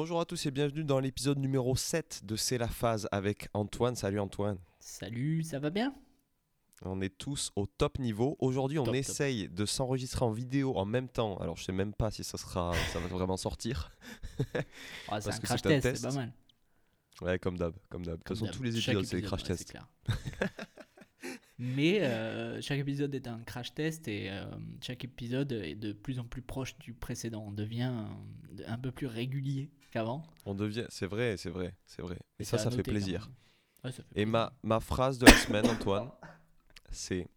Bonjour à tous et bienvenue dans l'épisode numéro 7 de C'est la phase avec Antoine. Salut Antoine. Salut, ça va bien? On est tous au top niveau. Aujourd'hui, on Top, top. essaye de s'enregistrer en vidéo en même temps. Alors, je sais même pas si ça sera ça va vraiment sortir. Ah, C'est un crash test, c'est pas mal. Ouais, comme d'hab, comme d'hab. De toute façon, tous les épisodes, c'est des crash ouais, tests. clair. Mais euh, chaque épisode est un crash test et euh, chaque épisode est de plus en plus proche du précédent. On devient un peu plus régulier qu'avant. On devient, c'est vrai, c'est vrai, c'est vrai. Et, ça, à ça fait plaisir. même. Ouais, ça fait Et ma phrase de la semaine, Antoine, c'est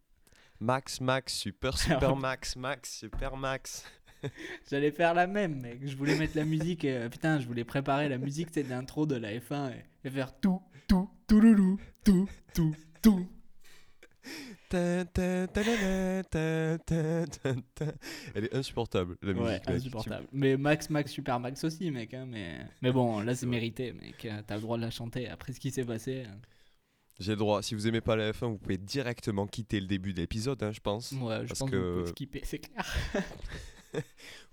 Max, Max, super, super, Max, Max, super, Max. J'allais faire la même, mec. Je voulais mettre la musique. euh, putain, je voulais préparer la musique c'est d'intro de la F1 et, et faire tout, tout, tout, loulou, tout, tout, tout. Elle est insupportable, la musique. Ouais, mec. insupportable. Mais Max, Max, Super Max aussi, mec. hein, mais... mais bon, là, c'est mérité, mec. euh, T'as le droit de la chanter. Après ce qui s'est passé. euh, J'ai le droit. Si vous aimez pas la F1, vous pouvez directement quitter le début de l'épisode, hein, je pense. Ouais, je Parce pense que que- vous pouvez skipper, c'est clair.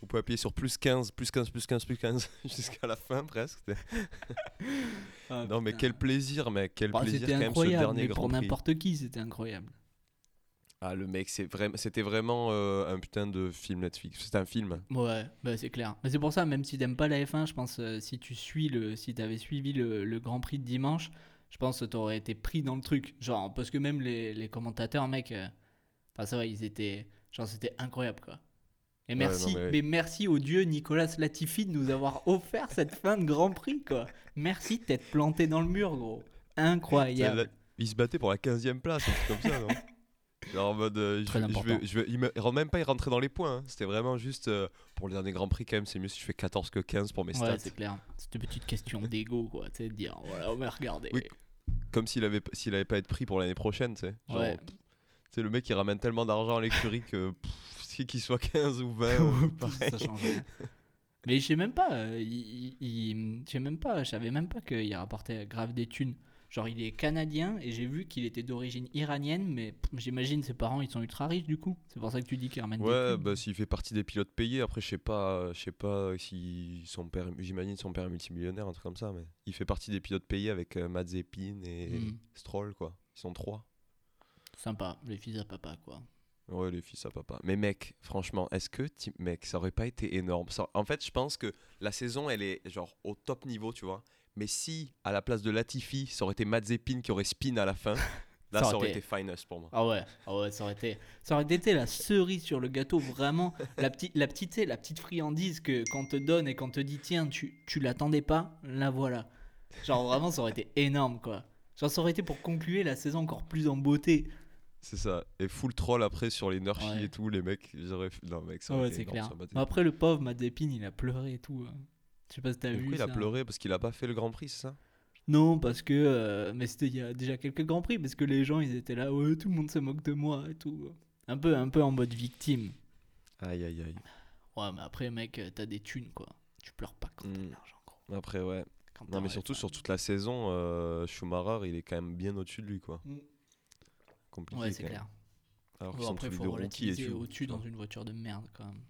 Vous pouvez appuyer sur plus 15, plus 15, plus 15, plus 15, jusqu'à la fin presque. Ah, Non, mais quel plaisir, mec. Quel Bah, plaisir quand même ce dernier mais Grand pour Prix. n'importe qui, c'était incroyable. Ah, le mec, c'est vraiment, c'était vraiment euh, un putain de film Netflix. C'est un film. Ouais, bah, c'est clair. Mais c'est pour ça, même si t'aimes pas la F1, je pense euh, si tu suis le, si t'avais suivi le, le Grand Prix de dimanche, je pense que t'aurais été pris dans le truc. Genre, parce que même les, les commentateurs, mec, euh, enfin ça va, ils étaient, genre c'était incroyable quoi. Et Ouais, merci, non, mais- mais... merci au dieu Nicolas Latifi de nous avoir offert cette fin de Grand Prix quoi. Merci de t'être planté dans le mur gros. Incroyable. C'est la- Il se battait pour la 15ème place, un truc comme ça, non? Genre en mode. euh, je, vais- je important. vais, je vais- il me- il- même pas, il rentrait dans les points. hein. C'était vraiment juste. euh, pour le dernier Grand Prix, quand même, c'est mieux si je fais 14 que 15 pour mes stats. Ouais, c'est clair. C'était une petite question d'ego quoi, tu sais, de dire voilà, mais regardez. Oui. Comme s'il avait, s'il avait pas été pris pour l'année prochaine, tu sais. Genre, Ouais. pff, tu sais, le mec, il ramène tellement d'argent à l'écurie que. pff, si qu'il soit 15 ou 20, euh, pareil. ça change rien. Mais je sais même pas, euh, il, il- il- je sais même pas, je savais même pas qu'il rapportait grave des thunes. Genre il est canadien et j'ai vu qu'il était d'origine iranienne, mais j'imagine ses parents ils sont ultra riches du coup. C'est pour ça que tu dis des Ouais, bah s'il fait partie des pilotes payés, après je sais pas, je sais pas si son père, j'imagine son père est multimillionnaire, un truc comme ça, mais il fait partie des pilotes payés avec euh, Mazepin et Hmm. Stroll quoi. Ils sont trois. Sympa, les fils à papa quoi. Ouais, les fils à papa. Mais mec, franchement, est-ce que mec, ça aurait pas été énorme? Ça- En fait, je pense que la saison, elle est genre au top niveau, tu vois. Mais si à la place de Latifi, ça aurait été Mazepin qui aurait spin à la fin, là Ça ça aurait été- été finest pour moi. Ah ouais, ah ouais, ça aurait été, ça aurait été la cerise sur le gâteau, vraiment la petite, la petite, la petite friandise que qu'on te donne et qu'on te dit tiens, tu, tu l'attendais pas, la voilà. Genre vraiment, ça aurait été énorme quoi. Genre ça aurait été pour conclure la saison encore plus en beauté. C'est ça. Et full troll après sur les Nurchi Ouais. et tout, les mecs, ils auraient Non, mec, ça aurait ouais, été c'est énorme, clair. ça, Mazepin. Après le pauvre Mazepin, il a pleuré et tout. hein. Je sais pas si t'as vu il a ça. pleuré parce qu'il a pas fait le Grand Prix, c'est ça? Non, parce que euh, mais c'était il y a déjà quelques grands prix parce que les gens ils étaient là, ouais, tout le monde se moque de moi et tout. Un peu, un peu en mode victime. Aïe, aïe, aïe. Ouais, mais après mec, euh, t'as des thunes quoi. Tu pleures pas quand t'as Mm. de l'argent gros. Après, ouais. Quand Non, mais t'as- surtout sur toute la saison, euh, Schumacher, il est quand même bien au-dessus de lui, quoi. Mm. Compliqué. Ouais, c'est clair. Alors Bon, sont après, tous les faut deux relativiser au-dessus dans une voiture de merde quand même.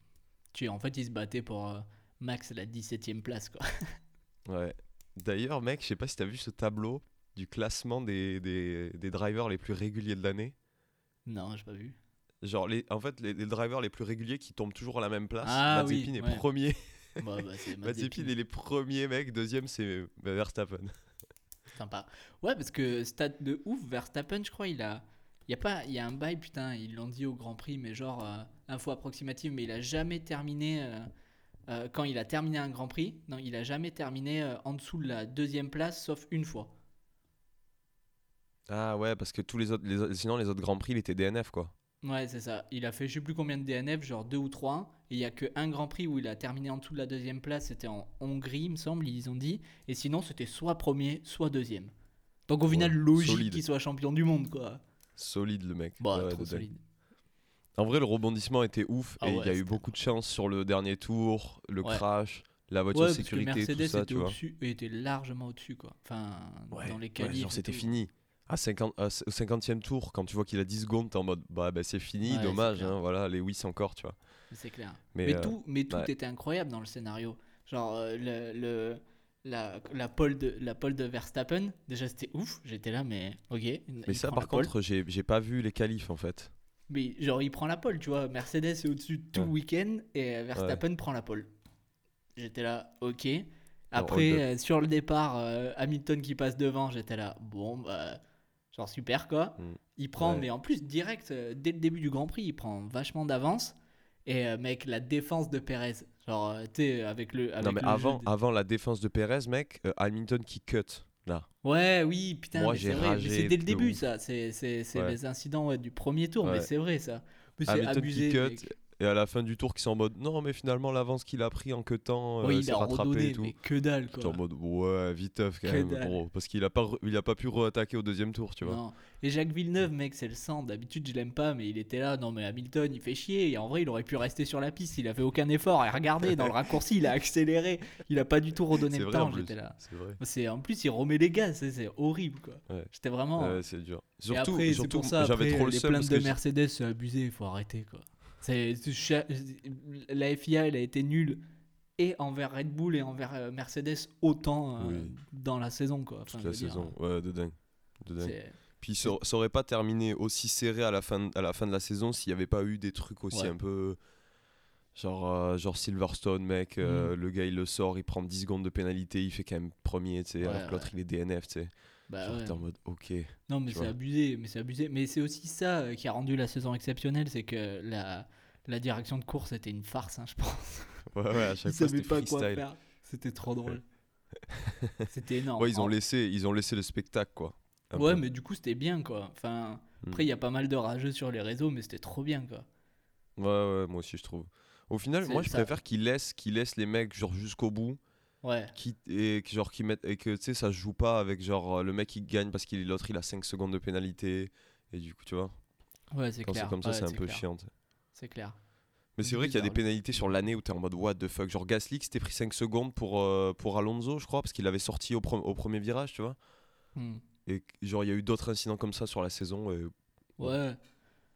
Tu en fait, ils se battaient pour euh, max la 17ème place quoi. Ouais. D'ailleurs, mec, je sais pas si t'as vu ce tableau du classement des, des, des drivers les plus réguliers de l'année. non, j'ai pas vu. Genre, les, en fait, les, les drivers les plus réguliers qui tombent toujours à la même place. Ah oui, Mazepin est ouais. premier. Bah, bah, Mazepin est les premiers, mec. Deuxième, c'est Verstappen. Sympa. Ouais, parce que stade de ouf, Verstappen, je crois, il a. Il y a pas, il y a un bail, putain, ils l'ont dit au Grand Prix, mais genre euh, info approximative, mais il a jamais terminé. euh, euh, quand il a terminé un Grand Prix, non, il a jamais terminé euh, en dessous de la deuxième place, sauf une fois. Ah ouais, parce que tous les autres, les autres- sinon les autres Grands Prix, il était DNF, quoi. Ouais, c'est ça. Il a fait je sais plus combien de DNF, genre deux ou trois. Et il y a que un Grand Prix où il a terminé en dessous de la deuxième place, c'était en Hongrie, il me semble, ils ont dit. Et sinon, c'était soit premier, soit deuxième. Donc au final, Ouais, logique solide. qu'il soit champion du monde, quoi. Solide, le mec. Bah, Ouais, trop de dingue. solide. En vrai, le rebondissement était ouf Ah et il ouais, y a eu beaucoup de chance sur le dernier tour, le Ouais. crash, la voiture Ouais, de parce que sécurité, Mercedes tout ça, était tu vois. au-dessus, était largement au-dessus, quoi. Enfin, dans les qualifs. genre, c'était fini. À 50, à- au 50e tour, quand tu vois qu'il a 10 secondes, t'es en mode bah, bah c'est fini, dommage, hein, voilà, Lewis encore, tu vois. C'est clair. Mais, Mais, euh, tout, mais tout était incroyable dans le scénario. Genre, euh, le, le- la, la pole de, la pole de Verstappen, déjà c'était ouf. J'étais là, mais ok. Mais ça, par pole. contre, j'ai j'ai pas vu les qualifs en fait. Mais genre, il prend la pole, tu vois. Mercedes est au-dessus tout le Ouais. week-end et Verstappen prend la pole. J'étais là, ok. Après, euh, sur le départ, euh, Hamilton qui passe devant, j'étais là, bon, bah, genre super quoi. Mm. Il prend, Ouais. mais en plus, direct, euh, dès le début du Grand Prix, il prend vachement d'avance. Et mec, la défense de Perez, genre, tu sais, avec le. Avec non, mais avant, de- avant la défense de Perez, mec, Hamilton qui cut là. Ouais, oui, putain, Moi, mais j'ai c'est vrai, mais c'est dès le de début, ouf. ça. C'est c'est- c'est Ouais. les incidents ouais, du premier tour, mais Ouais. c'est vrai, ça. Mais c'est Hamilton abusé. qui cut mec. Et à la fin du tour qui sont en mode non, mais finalement l'avance qu'il a pris en cutant, euh, Oui, il s'est a rattrapé redonné, et tout. mais que dalle, quoi. en mode ouais, viteuf quand Que même, dalle. gros. Parce qu'il a pas, il a pas pu re-attaquer au deuxième tour, tu vois. Non. Et Jacques Villeneuve, mec, c'est le sang. D'habitude, je l'aime pas, mais il était là. Non, mais Hamilton, il fait chier. Et en vrai, il aurait pu rester sur la piste. Il a fait aucun effort. Et regardez, dans le raccourci, il a accéléré. Il a pas du tout redonné le temps. J'étais là. C'est en plus, il remet les gaz. C'est horrible, quoi. Ouais. J'étais vraiment. Ouais, c'est dur. Surtout, surtout j'avais trop le les seum plaintes parce de que Mercedes, c'est abusé. Il faut arrêter, quoi. C'est la FIA, elle a été nulle et envers Red Bull et envers euh, Mercedes autant euh, dans la saison, quoi. Enfin, toute la dire, saison, ouais, de dingue. De dingue. Puis ça, ça aurait pas terminé aussi serré à la fin, à la fin de la saison s'il n'y avait pas eu des trucs aussi Ouais. un peu. Genre, euh, genre Silverstone, mec, euh, le gars il le sort, il prend 10 secondes de pénalité, il fait quand même premier, tu sais, Ouais, alors que l'autre il est DNF, tu sais. Bah genre ouais. t'es en mode ok. Non, mais c'est abusé, mais c'est abusé. Mais c'est aussi ça euh, qui a rendu la saison exceptionnelle, c'est que la, la direction de course était une farce, hein, je pense. Ouais, ouais, à Ils chaque fois savaient c'était pas quoi freestyle. faire. C'était trop drôle. c'était énorme. Ouais, ils ont, En- laissé, ils ont laissé le spectacle, quoi. Un Ouais, peu. mais du coup, c'était bien, quoi. Enfin, Mm. après, il y a pas mal de rageux sur les réseaux, mais c'était trop bien, quoi. Ouais, ouais, moi aussi je trouve. Au final, moi je ça. préfère qu'ils laissent, qu'ils laissent les mecs genre jusqu'au bout, Ouais. qui, et que, genre qui mettent et que tu sais ça joue pas avec genre euh, le mec qui gagne parce qu'il l'autre il a 5 secondes de pénalité et du coup tu vois Ouais, c'est quand clair. c'est comme ça Ouais, c'est un peu clair. chiant. C'est clair. Mais c'est vrai qu'il y a des pénalités sur l'année où t'es en mode what the fuck genre Gasly qui s'était pris 5 secondes pour euh, pour Alonso je crois parce qu'il avait sorti au, pre- au premier virage tu vois Hmm. et genre il y a eu d'autres incidents comme ça sur la saison et Ouais.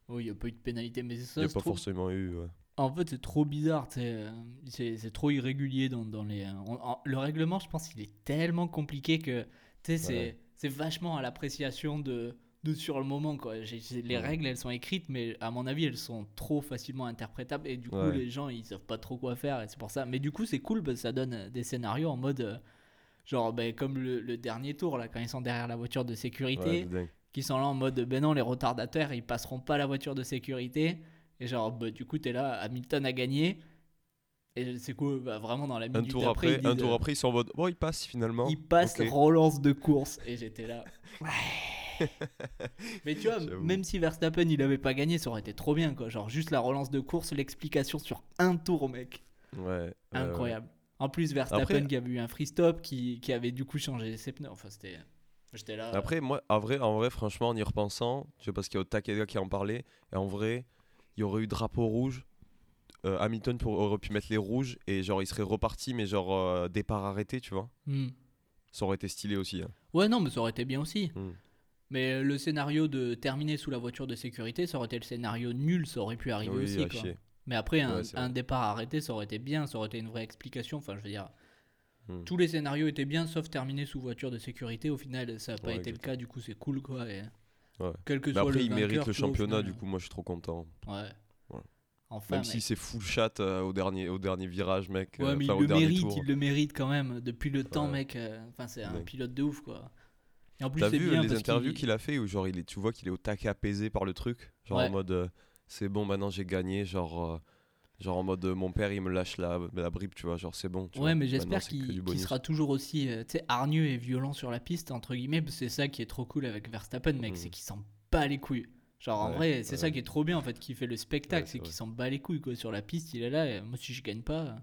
Il n'y a pas eu de pénalité, mais c'est il ça. n'y a pas forcément eu ouais. En fait, c'est trop bizarre, euh, c'est trop irrégulier dans, dans les. euh, on- en- le règlement, je pense, il est tellement compliqué que, tu sais, c'est Ouais. vachement à l'appréciation de, de sur le moment, quoi. Les Ouais. règles, elles sont écrites, mais à mon avis, elles sont trop facilement interprétables et du coup, Ouais. les gens, ils savent pas trop quoi faire et c'est pour ça. Mais du coup, c'est cool parce que ça donne euh, des scénarios en mode. euh, Genre, ben, comme le, le dernier tour, là, quand ils sont derrière la voiture de sécurité, qui sont là en mode ben non les retardataires ils passeront pas la voiture de sécurité et genre bah, du coup t'es là Hamilton a gagné. Et c'est cool bah, vraiment dans la un minute tour après, un tour euh, après ils sont en mode bon il passe finalement. il passe relance de course. Et j'étais là. Mais tu vois même si Verstappen il avait pas gagné ça aurait été trop bien quoi. Genre juste la relance de course l'explication sur un tour mec. Ouais, ouais, ouais. incroyable. En plus Verstappen Après- qui avait eu un free stop qui, qui avait du coup changé ses pneus enfin c'était j'étais là. Après, moi, en vrai, en vrai, franchement, en y repensant, je sais parce qu'il y a Takeda qui en parlait, et en vrai, il y aurait eu drapeau rouge. euh, Hamilton pour- aurait pu mettre les rouges et genre il serait reparti, mais genre euh, départ arrêté, tu vois. Hmm. Ça aurait été stylé aussi. hein. ouais non mais ça aurait été bien aussi Hmm. Mais le scénario de terminer sous la voiture de sécurité, ça aurait été le scénario nul, ça aurait pu arriver Oui, aussi. à quoi. chier. Mais après, un, Ouais, départ arrêté, ça aurait été bien, ça aurait été une vraie explication. Enfin, je veux dire, Hmm. tous les scénarios étaient bien, sauf terminer sous voiture de sécurité. Au final, ça n'a pas Ouais, été le cas, du coup, c'est cool, quoi. Et... Ouais. Quel que Mais soit après, le il mérite le championnat, final. du coup, moi je suis trop content. Ouais. Voilà. Enfin, Même mec. si c'est full chat euh, au, dernier, au dernier virage, mec. Ouais, euh, mais enfin, il le mérite, tour. il le mérite quand même depuis le temps, mec. euh, Enfin, c'est un pilote de ouf, quoi. Et en plus, T'as vu bien les interviews qu'il- qu'il a fait où genre il est, tu vois qu'il est au taquet apaisé par le truc, genre en mode euh, c'est bon maintenant j'ai gagné, genre genre en mode euh, mon père il me lâche la, la bribe, tu vois, genre c'est bon. tu Ouais, vois. mais j'espère qu'il sera toujours aussi euh, tu sais, hargneux et violent sur la piste, entre guillemets. C'est ça qui est trop cool avec Verstappen, mec, Mhm. c'est qu'il s'en bat les couilles. Genre, en Ouais, vrai, c'est ouais. ça qui est trop bien, en fait, qui fait le spectacle, Ouais, c'est qu'il s'en bat les couilles, quoi. Sur la piste, il est là, et moi, si je gagne pas.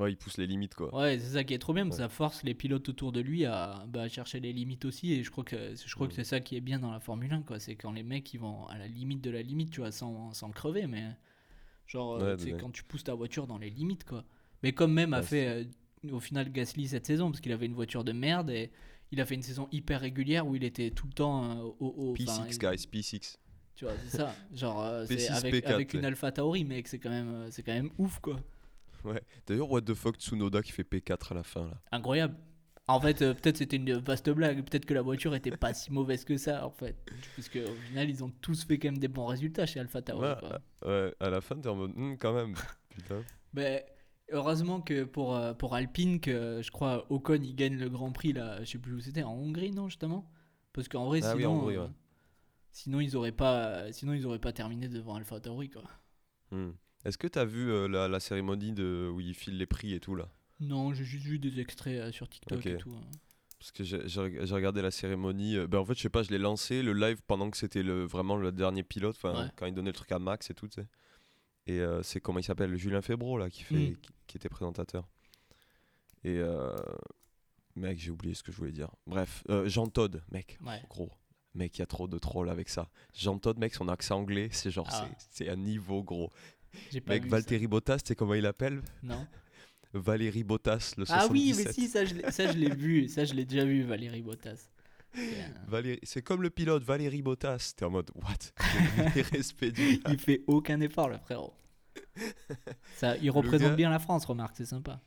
Ouais, il pousse les limites quoi. Ouais, c'est ça qui est trop bien, parce que ça force les pilotes autour de lui à, bah, à chercher les limites aussi, et je crois que, je crois que Mhm. c'est ça qui est bien dans la Formule 1, quoi. C'est quand les mecs, ils vont à la limite de la limite, tu vois, sans, sans crever, mais. Genre, euh, Ouais, ouais. quand tu pousses ta voiture dans les limites, quoi. Mais comme même a Ouais, fait euh, au final Gasly cette saison, parce qu'il avait une voiture de merde et il a fait une saison hyper régulière où il était tout le temps euh, au. au- enfin, P6 il- guys, P6. Tu vois, c'est ça. Genre, c'est P6, avec, P4, avec une. Alpha Tauri, mec, c'est quand, même, c'est quand même ouf, quoi. Ouais. D'ailleurs, what the fuck, Tsunoda qui fait P4 à la fin là. Incroyable. En fait, euh, peut-être c'était une vaste blague. Peut-être que la voiture était pas si mauvaise que ça, en fait. Parce qu'au final, ils ont tous fait quand même des bons résultats chez Alpha Tauri. Ouais, quoi. Ouais, à la fin, t'es en mode, Hmm, quand même. Putain. Mais heureusement que pour, euh, pour Alpine, que je crois Ocon il gagne le Grand Prix là, je sais plus où c'était, en Hongrie non justement? Parce qu'en vrai Ah oui, sinon, en Hongrie, euh, ouais. sinon ils auraient pas, sinon ils auraient pas terminé devant Alpha Tauri quoi. Hmm. Est-ce que t'as vu euh, la, la cérémonie de où ils filent les prix et tout là? Non, j'ai juste vu des extraits euh, sur TikTok Ok. et tout. hein. Parce que j'ai regardé la cérémonie. euh, ben en fait, je sais pas, je l'ai lancé le live pendant que c'était le, vraiment le dernier pilote, enfin Ouais. quand il donnait le truc à Max et tout, tu sais. Et euh, c'est comment il s'appelle Julien Febro là qui, fait, Mm. qui, qui était présentateur. Et euh, mec, j'ai oublié ce que je voulais dire. Bref, euh, Jean Todd, mec, Ouais. gros. Mec, il y a trop de trolls avec ça. Jean Todd, mec, son accent anglais, c'est genre, Ah. c'est un niveau gros. Pas Mec. Valtteri Bottas, tu sais comment il appelle Non. Valérie Bottas, le 77. Ah oui, mais si, ça je l'ai- vu, ça je l'ai déjà vu, Valérie Bottas. C'est, Valérie- C'est comme le pilote Valérie Bottas. T'es en mode, what? Les respects du il fait aucun effort le frérot. Ça, il représente gars- bien la France, remarque, c'est sympa.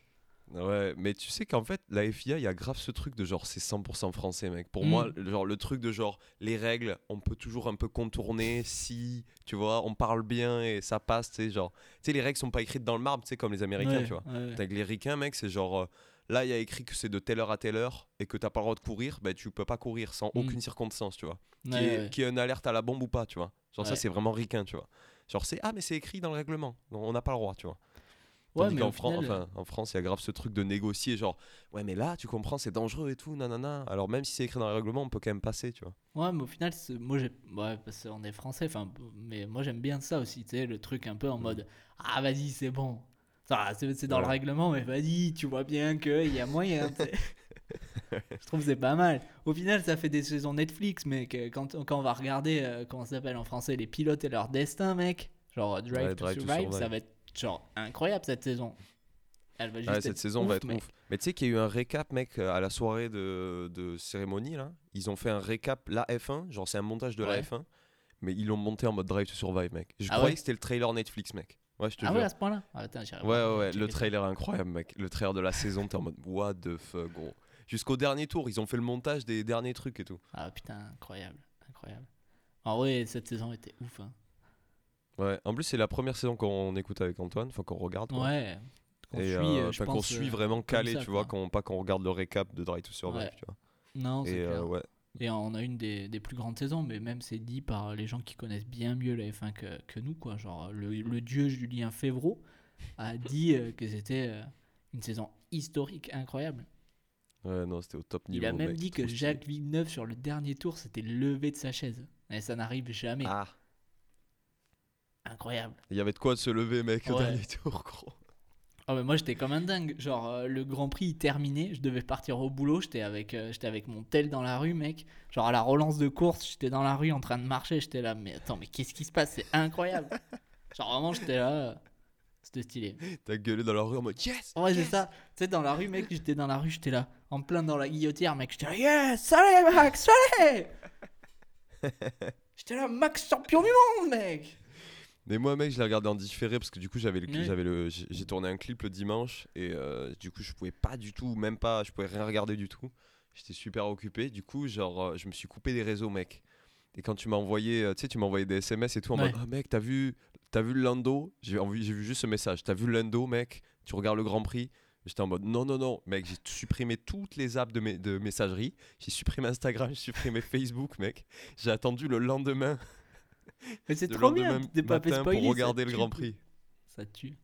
Ouais, mais tu sais qu'en fait, la FIA, il y a grave ce truc de genre, c'est 100% français, mec. Pour Mm. moi, le- genre, le truc de genre, les règles, on peut toujours un peu contourner si, tu vois, on parle bien et ça passe, tu sais, genre. Tu sais, les règles sont pas écrites dans le marbre, tu sais, comme les Américains, Ouais, tu vois. ouais. Avec les ricains, mec, c'est genre. euh, Là, il y a écrit que c'est de telle heure à telle heure et que t'as pas le droit de courir, bah tu peux pas courir sans Mm. aucune circonstance, tu vois. Ouais, Qui est, qui est une alerte à la bombe ou pas, tu vois. Genre ça, c'est vraiment ricain, tu vois. Genre c'est ah mais c'est écrit dans le règlement, donc on n'a pas le droit, tu vois. Ouais, Tandis mais qu'en au Fran- final, enfin, en France, il y a grave ce truc de négocier, genre ouais mais là, tu comprends, c'est dangereux et tout, nanana. Alors même si c'est écrit dans le règlement, on peut quand même passer, tu vois. Ouais, mais au final, c'est- moi, j'ai... Ouais, parce qu'on est français, enfin, mais moi, j'aime bien ça aussi, tu sais, le truc un peu en mode « Ah, vas-y, c'est bon. C'est, dans le règlement, mais vas-y, tu vois bien qu'il y a moyen. Je trouve que c'est pas mal. Au final, ça fait des saisons Netflix, mec. Quand, quand on va regarder, euh, comment ça s'appelle en français, les pilotes et leur destin, mec, genre Drive, Ouais, to, Drive to survive, ça va être genre incroyable cette saison. Elle va juste Ouais, cette saison va être mec. ouf. Mais tu sais qu'il y a eu un récap, mec, euh, à la soirée de, de cérémonie, là. Ils ont fait un récap, la F1, genre c'est un montage de la Ouais. F1, mais ils l'ont monté en mode Drive to Survive, mec. Je Ah croyais ouais que c'était le trailer Netflix, mec. Ouais, je te Ah jure. ouais, à ce point-là? Ah, Ouais, ouais, ouais, le trailer est incroyable, mec. Le trailer de la saison, t'es en mode what the fuck, gros. Jusqu'au dernier tour, ils ont fait le montage des derniers trucs et tout. Ah putain, incroyable, incroyable. En vrai, cette saison était ouf. Hein. Ouais, en plus, c'est la première saison qu'on écoute avec Antoine, enfin qu'on regarde. quoi. Ouais. Qu'on Et suit, euh, euh, je qu'on suit euh, vraiment calé, ça, tu vois, qu'on, pas qu'on regarde le récap de Drive to Survive, Ouais. tu vois. Non, c'est Et clair. ouais, Et on a une des, des plus grandes saisons, mais même c'est dit par les gens qui connaissent bien mieux la F1 que, que nous, quoi. Genre, le, le dieu Julien Févreau a dit que c'était une saison historique incroyable. ouais, non, c'était au top niveau. Il a même mec, dit que. Jacques Villeneuve, sur le dernier tour, s'était levé de sa chaise. Et ça n'arrive jamais. Ah, Incroyable. il y avait de quoi de se lever, mec, au Ouais. dernier tour, gros. Oh, mais moi j'étais comme un dingue. Genre, euh, le Grand Prix il terminait, je devais partir au boulot, j'étais avec, euh, j'étais avec mon tel dans la rue, mec. Genre, à la relance de course, j'étais dans la rue en train de marcher, j'étais là, mais attends, mais qu'est-ce qui se passe? C'est incroyable. Genre, vraiment, j'étais là. euh, C'était stylé. T'as gueulé dans la rue en mode yes Ouais, c'est ça. Tu sais, dans la rue, mec, j'étais dans la rue, j'étais là, en plein dans la guillotière, mec. J'étais là, yes, allez, Max, allez J'étais là, Max, champion du monde, mec Mais moi, mec, je l'ai regardé en différé parce que du coup, j'avais le, j'avais le, j'ai tourné un clip le dimanche et euh, du coup, je pouvais pas du tout, même pas, je pouvais rien regarder du tout. J'étais super occupé. Du coup, genre, euh, je me suis coupé des réseaux, mec. Et quand tu m'as envoyé, euh, tu sais, tu m'as envoyé des SMS et tout en Ouais. mode, oh mec, t'as vu, t'as vu le Lando? J'ai vu juste ce message. T'as vu le Lando, mec? Tu regardes le Grand Prix? J'étais en mode non, non, non, mec, j'ai supprimé toutes les apps de, mes- de messagerie. J'ai supprimé Instagram, j'ai supprimé Facebook, mec. J'ai attendu le lendemain, Mais c'est trop bien, t'es pas matin spoiler. pour regarder le tue, Grand quoi. Prix. Ça tue.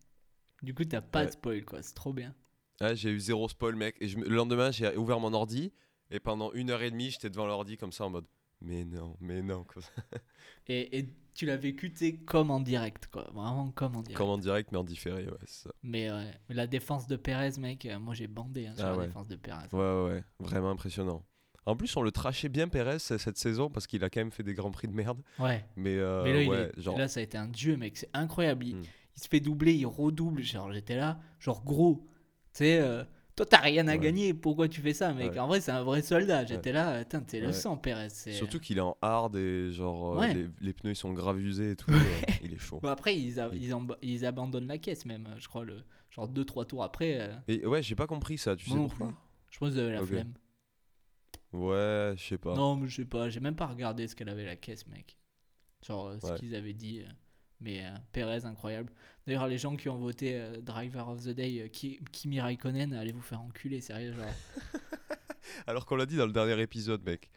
Du coup, t'as pas Ouais. de spoil, quoi. C'est trop bien. Ouais, j'ai eu zéro spoil, mec. Et je le lendemain, j'ai ouvert mon ordi. Et pendant une heure et demie, j'étais devant l'ordi comme ça en mode Mais non, mais non. Ça. Et, et tu l'as vécu, tu comme en direct, quoi. Vraiment comme en direct. Comme en direct, mais en différé, ouais, ça. Mais ouais. La défense de Perez, mec, euh, moi j'ai bandé hein, sur Ah la ouais. défense de Perez. Ouais, ouais, ouais. Vraiment impressionnant. En plus, on le trachait bien, Perez, c- cette saison, parce qu'il a quand même fait des grands prix de merde. Ouais. Mais, euh, Mais là, il ouais, est- genre. là, ça a été un dieu, mec. C'est incroyable. Il, Hmm. il se fait doubler, il redouble. Genre, j'étais là, genre gros. Tu sais, euh, toi, t'as rien à Ouais. gagner. Pourquoi tu fais ça, mec? Ouais. En vrai, c'est un vrai soldat. J'étais là, attends, t'es le sang, Perez. c'est- Surtout qu'il est en hard et genre euh, les, les pneus ils sont grave usés et tout. euh, il est chaud. Bon, après, ils, a- ils, amb- ils abandonnent la caisse même, je crois, le, genre 2-3 tours après. euh, Et ouais, j'ai pas compris ça, tu sais pourquoi? je pense avaient la Ok. flemme. Ouais, je sais pas. Non, mais je sais pas, j'ai même pas regardé ce qu'elle avait la caisse, mec. Genre euh, ce Ouais. qu'ils avaient dit. euh, Mais euh, Perez, incroyable. D'ailleurs, les gens qui ont voté euh, Driver of the Day, Ki- Kimi Raikkonen, allez vous faire enculer, sérieux. Genre. Alors qu'on l'a dit dans le dernier épisode, mec.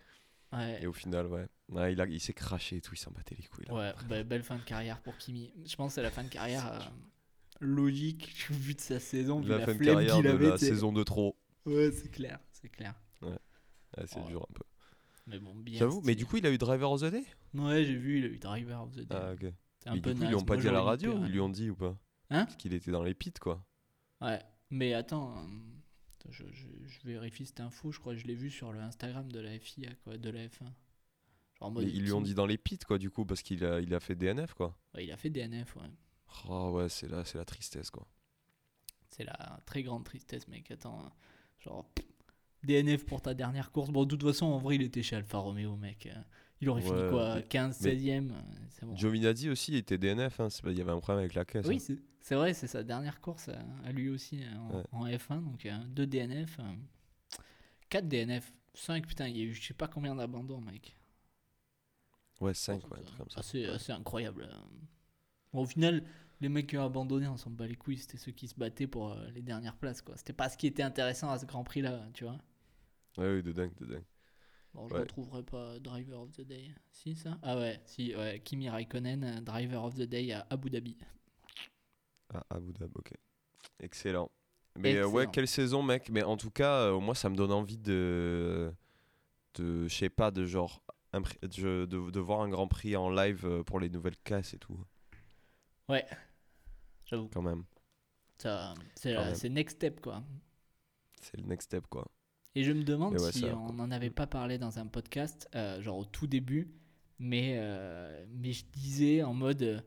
Ouais, Et au final, ouais. Ouais, il il s'est craché et tout, il s'en battait les couilles. Là. ouais be- belle fin de carrière pour Kimi. Je pense que c'est la fin de carrière logique, vu de sa saison, vu la la, fin de carrière de la saison de trop. Ouais, c'est clair, c'est clair. Ouais, c'est Oh. dur un peu. Mais bon, bien. J'avoue, mais du coup, il a eu Driver of the Day? Ouais, j'ai vu, il a eu Driver of the Day. Ah, ok. c'est un Mais peu du coup, ils lui ont pas dit à la radio Ils lui ont dit ou pas? Hein? Parce qu'il était dans les pits, quoi. Ouais, mais attends, euh, je, je, je vérifie cette info, je crois que je l'ai vu sur le Instagram de la FIA, quoi, de la F1. Genre en mode, Mais ils lui ont dit dans les pits, quoi, du coup, parce qu'il a, il a fait DNF, quoi. Ouais, il a fait DNF, ouais. Oh ouais, c'est la, c'est la tristesse, quoi. C'est la très grande tristesse, mec. Attends, hein. genre, pff, DNF pour ta dernière course. Bon, de toute façon, en vrai, il était chez Alfa Romeo, mec. Il aurait fini Ouais, quoi mais- 15, mais- 16ème euh, bon. Giovinazzi aussi était DNF, hein. il y avait un problème avec la caisse. Oui, hein. c'est vrai, c'est sa dernière course euh, à lui aussi euh, en, Ouais. en F1. Donc, 2 DNF, 4 DNF, 5, putain, il y a eu je sais pas combien d'abandons, mec. Ouais, 5, Oh, ouais, un truc comme ça. assez, assez incroyable. Bon, au final, les mecs qui ont abandonné, on s'en bat les couilles. C'était ceux qui se battaient pour euh, les dernières places. quoi. C'était pas ce qui était intéressant à ce Grand Prix là, tu vois. Ouais, oui, de dingue, de dingue. Bon, je Ouais. retrouverai pas Driver of the Day. Si, ça? Ah ouais, si, ouais. Kimi Raikkonen, euh, Driver of the Day à Abu Dhabi. Ah, Abu Dhabi, ok. Excellent. Mais euh, ouais, quelle saison, mec. Mais en tout cas, euh, moi, ça me donne envie de. de je sais pas, de genre. De, de, de voir un grand prix en live pour les nouvelles casses et tout, Ouais, j'avoue. quand même. Ça, C'est Quand la- même. c'est next step quoi. C'est le next step, quoi. Et je me demande ouais, si on n'en avait pas parlé dans un podcast, euh, genre au tout début, mais, euh, mais je disais en mode, euh,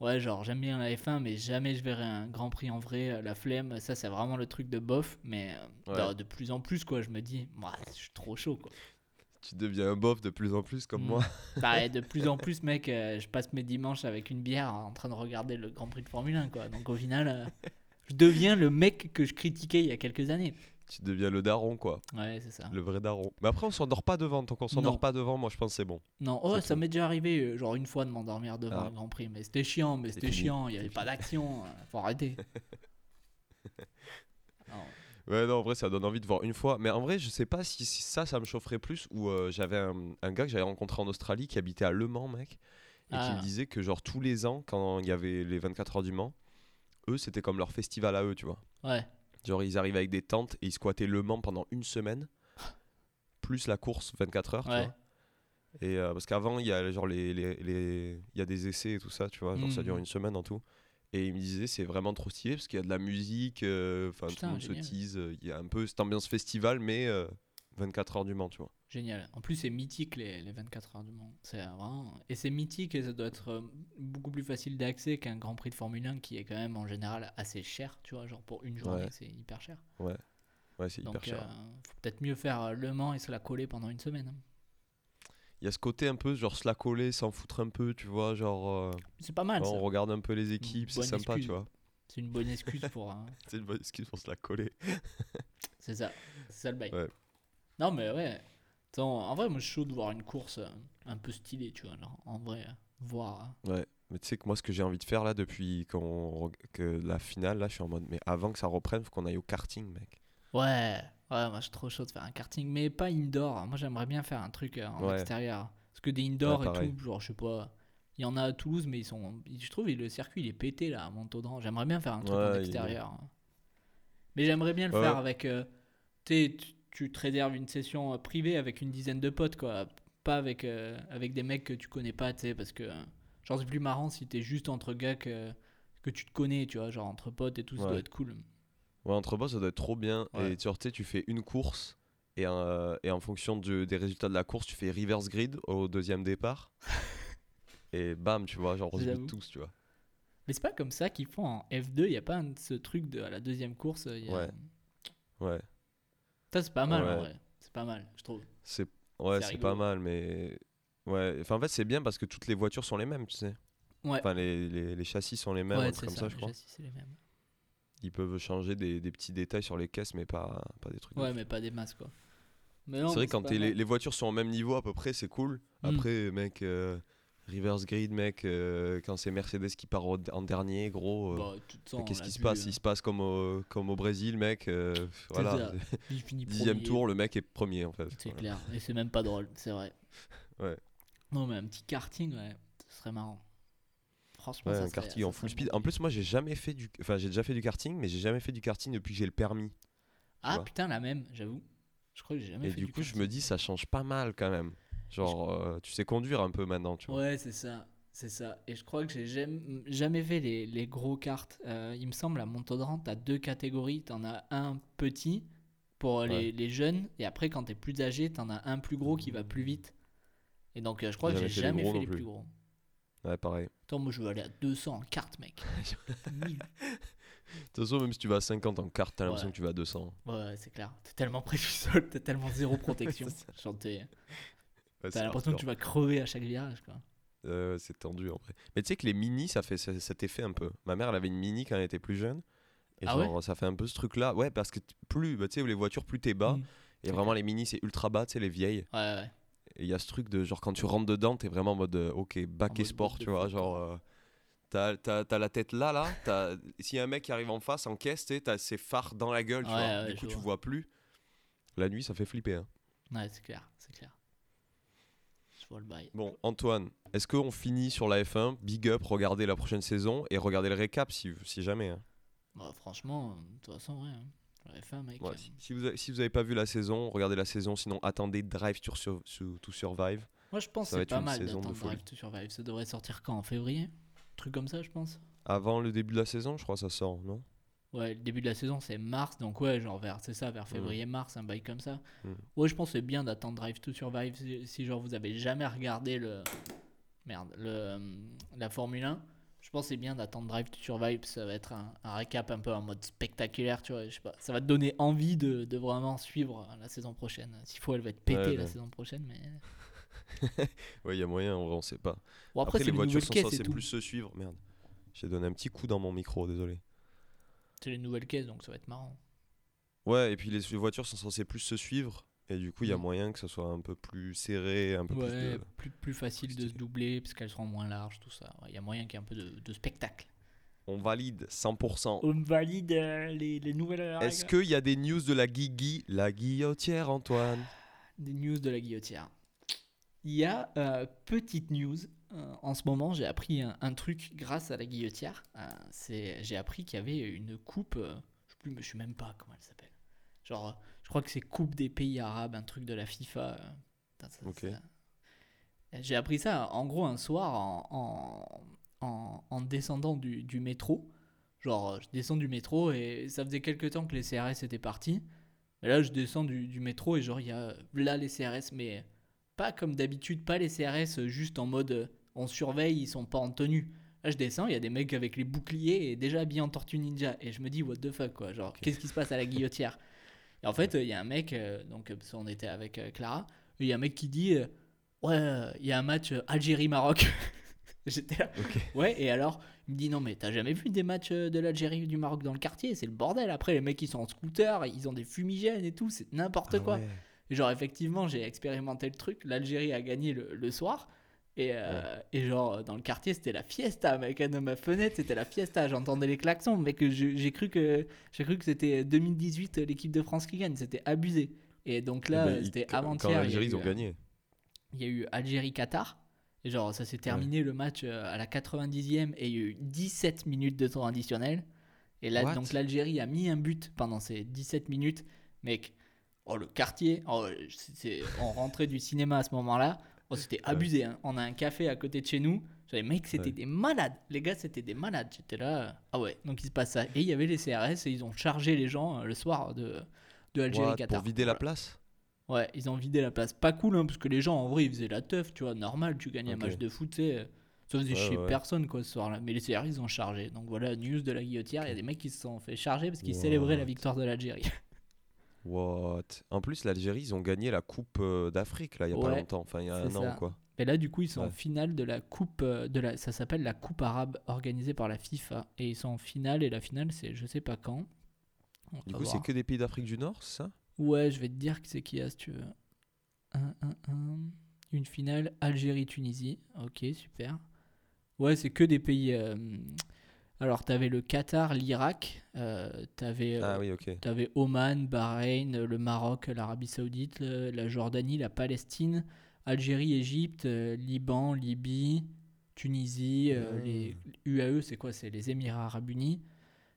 ouais, genre j'aime bien la F1, mais jamais je verrai un Grand Prix en vrai, euh, la flemme, ça c'est vraiment le truc de bof, mais euh, Ouais. de, de plus en plus, quoi, je me dis, moi, je suis trop chaud, quoi. Tu deviens un bof de plus en plus comme Mm. moi. Bah, de plus en plus, mec, euh, je passe mes dimanches avec une bière en train de regarder le Grand Prix de Formule 1, quoi. Donc au final, euh, je deviens le mec que je critiquais il y a quelques années. Tu deviens le daron, quoi. Ouais, c'est ça. Le vrai daron. Mais après, on s'endort pas devant. Tant qu'on s'endort pas devant, moi, je pense que c'est bon. Non, oh, ça m'est déjà arrivé, euh, genre une fois, de m'endormir devant Ah. un Grand Prix. Mais c'était chiant, mais c'était chiant, il n'y avait pas d'action. faut arrêter. Ouais, non, en vrai, ça donne envie de voir une fois. Mais en vrai, je sais pas si, si ça, ça me chaufferait plus. Ou euh, j'avais un, un gars que j'avais rencontré en Australie qui habitait à Le Mans, mec. Et qui Ah. me disait que, genre, tous les ans, quand il y avait les 24 heures du Mans, eux, c'était comme leur festival à eux, tu vois. Ouais, Genre, ils arrivaient avec des tentes et ils squattaient Le Mans pendant une semaine, plus la course 24 heures, tu vois. Et euh, parce qu'avant, il y a genre les, les, y a des essais et tout ça, tu vois. Genre, ça dure Mhm. une semaine en tout. Et il me disait, c'est vraiment trop stylé parce qu'il y a de la musique, euh, enfin, tout le monde génial. se tease. euh, Il y a un peu cette ambiance festival, mais euh, 24 heures du Mans, tu vois. génial. En plus, c'est mythique les, les 24 heures du Mans. C'est vraiment... Et c'est mythique et ça doit être euh, beaucoup plus facile d'accès qu'un Grand Prix de Formule 1 qui est quand même en général assez cher, tu vois. Genre pour une journée, Ouais. c'est hyper cher. Ouais, c'est hyper Donc, cher. euh, faut peut-être mieux faire euh, Le Mans et se la coller pendant une semaine. hein. Il y a ce côté un peu, genre, se la coller, s'en foutre un peu, tu vois. Genre, euh, C'est pas mal, on ça. regarde un peu les équipes, c'est sympa, excuse. tu vois. C'est une bonne excuse pour. euh, C'est une bonne excuse pour se la coller. C'est ça, c'est ça le bail. Ouais. Non, mais ouais. Attends, en vrai, moi je suis chaud de voir une course euh, un peu stylée, tu vois. genre, en vrai, voir. euh, Ouais, mais tu sais que moi, ce que j'ai envie de faire là, depuis que la finale, là, je suis en mode, mais avant que ça reprenne, faut qu'on aille au karting, mec. Ouais, ouais, moi je suis trop chaud de faire un karting, mais pas indoor. Moi j'aimerais bien faire un truc euh, en Ouais. extérieur. Parce que des indoor Ouais, et pareil. tout, genre je sais pas. Il y en a à Toulouse, mais ils sont. Je trouve le circuit il est pété là à Montaudran. J'aimerais bien faire un truc Ouais, en il extérieur. Mais j'aimerais bien le faire avec. euh, tu sais, tu- te réserves une session euh, privée avec une dizaine de potes, quoi. Pas avec, euh, avec des mecs que tu connais pas, tu sais, parce que. Genre, c'est plus marrant si t'es juste entre gars que, que tu te connais, tu vois, genre entre potes et tout, ça doit être cool. Ouais, entre boss, ça doit être trop bien. Ouais. Et tu sais, tu fais une course, et, euh, et en fonction de- des résultats de la course, tu fais reverse grid au deuxième départ. et bam, tu vois, genre, on tous, tu vois. Mais c'est pas comme ça qu'ils font en F2, il y a pas un- ce truc de à la deuxième course. y a- Ouais. Ouais, Ça, c'est pas mal Ouais. en vrai. C'est pas mal, je trouve. c'est ouais, C'est c'est pas mal, mais. Ouais, enfin, en fait, c'est bien parce que toutes les voitures sont les mêmes, tu sais. Ouais. Enfin, les, les, les châssis sont les mêmes, un ouais, truc c'est comme ça, ça, je les crois. châssis, c'est les mêmes. Ils peuvent changer des, des petits détails sur les caisses, mais pas, pas des trucs. de Ouais, fou. mais pas des masses, quoi. C'est vrai, quand les, voitures sont au même niveau à peu près, c'est cool. Mm. Après, mec, euh, reverse grid, mec, euh, quand c'est Mercedes qui part en dernier, gros. euh, Bah, Qu'est-ce qui se passe? Il se passe comme au, comme au Brésil, mec. euh, voilà. ça. il finit Dixième premier. tour, le mec est premier en fait. C'est Voilà. clair. Et c'est même pas drôle, c'est vrai. Ouais. Non, mais un petit karting, ouais, ce serait marrant. Franchement, Ouais, ça un ça en full speed. En plus, moi, j'ai jamais fait du. Enfin, j'ai déjà fait du karting, mais j'ai jamais fait du karting depuis que j'ai le permis. Ah vois. putain, la même, j'avoue. Je crois que j'ai jamais Et fait du coup, je me dis, ça change pas mal quand même. Genre, euh, tu sais conduire un peu maintenant, tu vois. Ouais, c'est ça. C'est ça. Et je crois que j'ai jamais, jamais fait les, les gros karts. Euh, il me semble, à Montaudan, t'as deux catégories. T'en as un petit pour les, Ouais. les jeunes. Et après, quand t'es plus âgé, t'en as un plus gros qui va plus vite. Et donc, euh, je crois que j'ai jamais fait les plus gros. Ouais, pareil. Attends, moi, je veux aller à 200 en kart, mec. De toute façon, même si tu vas à 50 en kart, t'as l'impression Ouais. que tu vas à 200. Ouais, c'est clair. T'es tellement près du sol, t'as tellement zéro protection. T'es- Ouais, t'as l'impression que tu vas crever à chaque virage, quoi. Euh, c'est tendu en vrai. Mais tu sais que les mini, ça fait cet effet un peu. Ma mère, elle avait une mini quand elle était plus jeune. Et Ah ouais genre, ça fait un peu ce truc-là. Ouais, parce que plus, bah, tu sais, les voitures, plus t'es bas. Mm. Et vraiment, les mini, c'est ultra bas, tu sais, les vieilles. Ouais, ouais. Il y a ce truc de genre, quand tu rentres dedans, t'es vraiment en mode, euh, ok, bac et sport, tu vois. Genre, euh, t'as, t'as- t'as la tête là, là. S'il y a un mec qui arrive en face, en caisse, t'as ses phares dans la gueule, tu Ouais, vois. ouais, du coup, tu vois. vois plus. La nuit, ça fait flipper. hein. Ouais, c'est clair, c'est clair. Je vois le bail. Bon, Antoine, est-ce qu'on finit sur la F1 Big up, regardez la prochaine saison et regardez le récap si, si jamais. hein. Bah, franchement, de toute façon, ouais. hein. La F1, mec. Ouais, euh, si, si vous avez, si vous avez pas vu la saison, regardez la saison. Sinon, attendez Drive to, Sur- to Survive. Moi, je pense que c'est pas mal d'attendre. Drive to Survive. Ça devrait sortir quand En février? Truc comme ça, je pense. Avant le début de la saison, je crois que ça sort, non? Ouais, le début de la saison, c'est mars. Donc, ouais, genre vers, c'est ça, vers février-mars, un bail comme ça. Mm. Ouais, je pense que c'est bien d'attendre Drive to Survive si, si, genre, vous avez jamais regardé le. Merde, le, la Formule 1. Je pense que c'est bien d'attendre Drive to Survive. Ça va être un, un récap un peu en mode spectaculaire, tu vois. Je sais pas. Ça va te donner envie de, de vraiment suivre la saison prochaine. S'il faut, elle va être pétée Ouais, la ouais. saison prochaine. Mais Ouais, il y a moyen, on sait pas. bon, Après, les voitures sont censées plus se suivre. Merde. J'ai donné un petit coup dans mon micro, désolé. C'est les nouvelles caisses, donc ça va être marrant. Ouais, et puis les voitures sont censées plus se suivre. Et du coup, il y a Mm. moyen que ça soit un peu plus serré, un peu Ouais, plus de. plus, plus facile de se doubler parce qu'elles seront moins larges, tout ça. Il y a moyen qu'il y ait un peu de, de spectacle. On valide 100%. On valide euh, les, les nouvelles Est-ce qu'il y a des news de la Guigui La guillotière, Antoine? Des news de la guillotière. Il y a euh, petite news. euh, en ce moment, j'ai appris un, un truc grâce à la guillotière. Euh, c'est, j'ai appris qu'il y avait une coupe. euh, je sais plus, je sais même pas comment elle s'appelle. Genre, euh, crois que c'est Coupe des pays arabes, un truc de la FIFA. euh. Putain, ça- Ok. ça- J'ai appris ça en gros un soir en, en, en- en descendant du, du métro. Genre, je descends du métro et ça faisait quelques temps que les CRS étaient partis. Mais là, je descends du, du métro et genre, il y a là les CRS, mais pas comme d'habitude, pas les CRS juste en mode on surveille, ils sont pas en tenue. Là, je descends, il y a des mecs avec les boucliers et déjà habillés en tortue ninja. Et je me dis, what the fuck, quoi. Genre, qu'est-ce qui se passe à la guillotière? Et en fait, euh, il y a un mec, euh, donc, euh, parce qu'on était avec Clara, il y a un mec qui dit, ouais, il y a un match Algérie-Maroc. J'étais là. Ouais, et alors, il me dit non, mais t'as jamais vu des matchs de l'Algérie ou du Maroc dans le quartier? C'est le bordel. Après, les mecs, ils sont en scooter, ils ont des fumigènes et tout, c'est n'importe Ah quoi. ouais. Genre, effectivement, j'ai expérimenté le truc. L'Algérie a gagné le, le soir. Et, euh, et genre, dans le quartier, c'était la fiesta, mec. De ma fenêtre, c'était la fiesta. J'entendais les klaxons, mec. J'ai cru que, cru que c'était 2018, euh, l'équipe de France qui gagne. C'était abusé. Et donc là, Eh ben, euh, c'était avant-hier. L'Algérie, ils ont euh, gagné. il y a eu Algérie-Qatar. Et genre, ça s'est terminé le match euh, à la 90e et il y a eu 17 minutes de temps additionnel. Et là, What? donc l'Algérie a mis un but pendant ces 17 minutes. Mec, oh, le quartier, oh, on rentrait du cinéma à ce moment-là. Oh, c'était abusé. hein. On a un café à côté de chez nous. Les mecs, c'était Ouais. des malades. Les gars, c'était des malades. J'étais là. euh, Ah ouais, donc il se passe ça. Et il y avait les CRS et ils ont chargé les gens euh, le soir de, de Algérie-Qatar. pour vider la place Ouais, ils ont vidé la place. Pas cool, hein, parce que les gens, en vrai, ils faisaient la teuf, tu vois, normal, tu gagnes un match de foot, tu sais. euh, Ça faisait Ouais, chier ouais. personne, quoi, ce soir-là. Mais les CR, ils ont chargé. Donc voilà, news de la guillotière, il y a des mecs qui se sont fait charger parce qu'ils Wow. célébraient la victoire de l'Algérie. What? En plus, l'Algérie, ils ont gagné la Coupe euh, d'Afrique, là, il y a pas longtemps. Enfin, il y a un an, ça. quoi. Et là, du coup, ils sont en finale de la coupe euh, de la. Ça s'appelle la Coupe arabe organisée par la FIFA. Et ils sont en finale. Et la finale, c'est je sais pas quand. On Du coup, c'est que des pays d'Afrique du Nord, c'est ça? Ouais, je vais te dire que c'est qui a si tu veux. Un, un, un. Une finale Algérie-Tunisie. Ok, super. Ouais, c'est que des pays. euh, Alors, t'avais le Qatar, l'Irak. euh, t'avais. euh, Ah oui, Oman, Bahreïn, le Maroc, l'Arabie Saoudite, le- la Jordanie, la Palestine, Algérie, Égypte, euh, Liban, Libye, Tunisie, euh, Ah. les UAE, c'est quoi? C'est les Émirats Arabes Unis,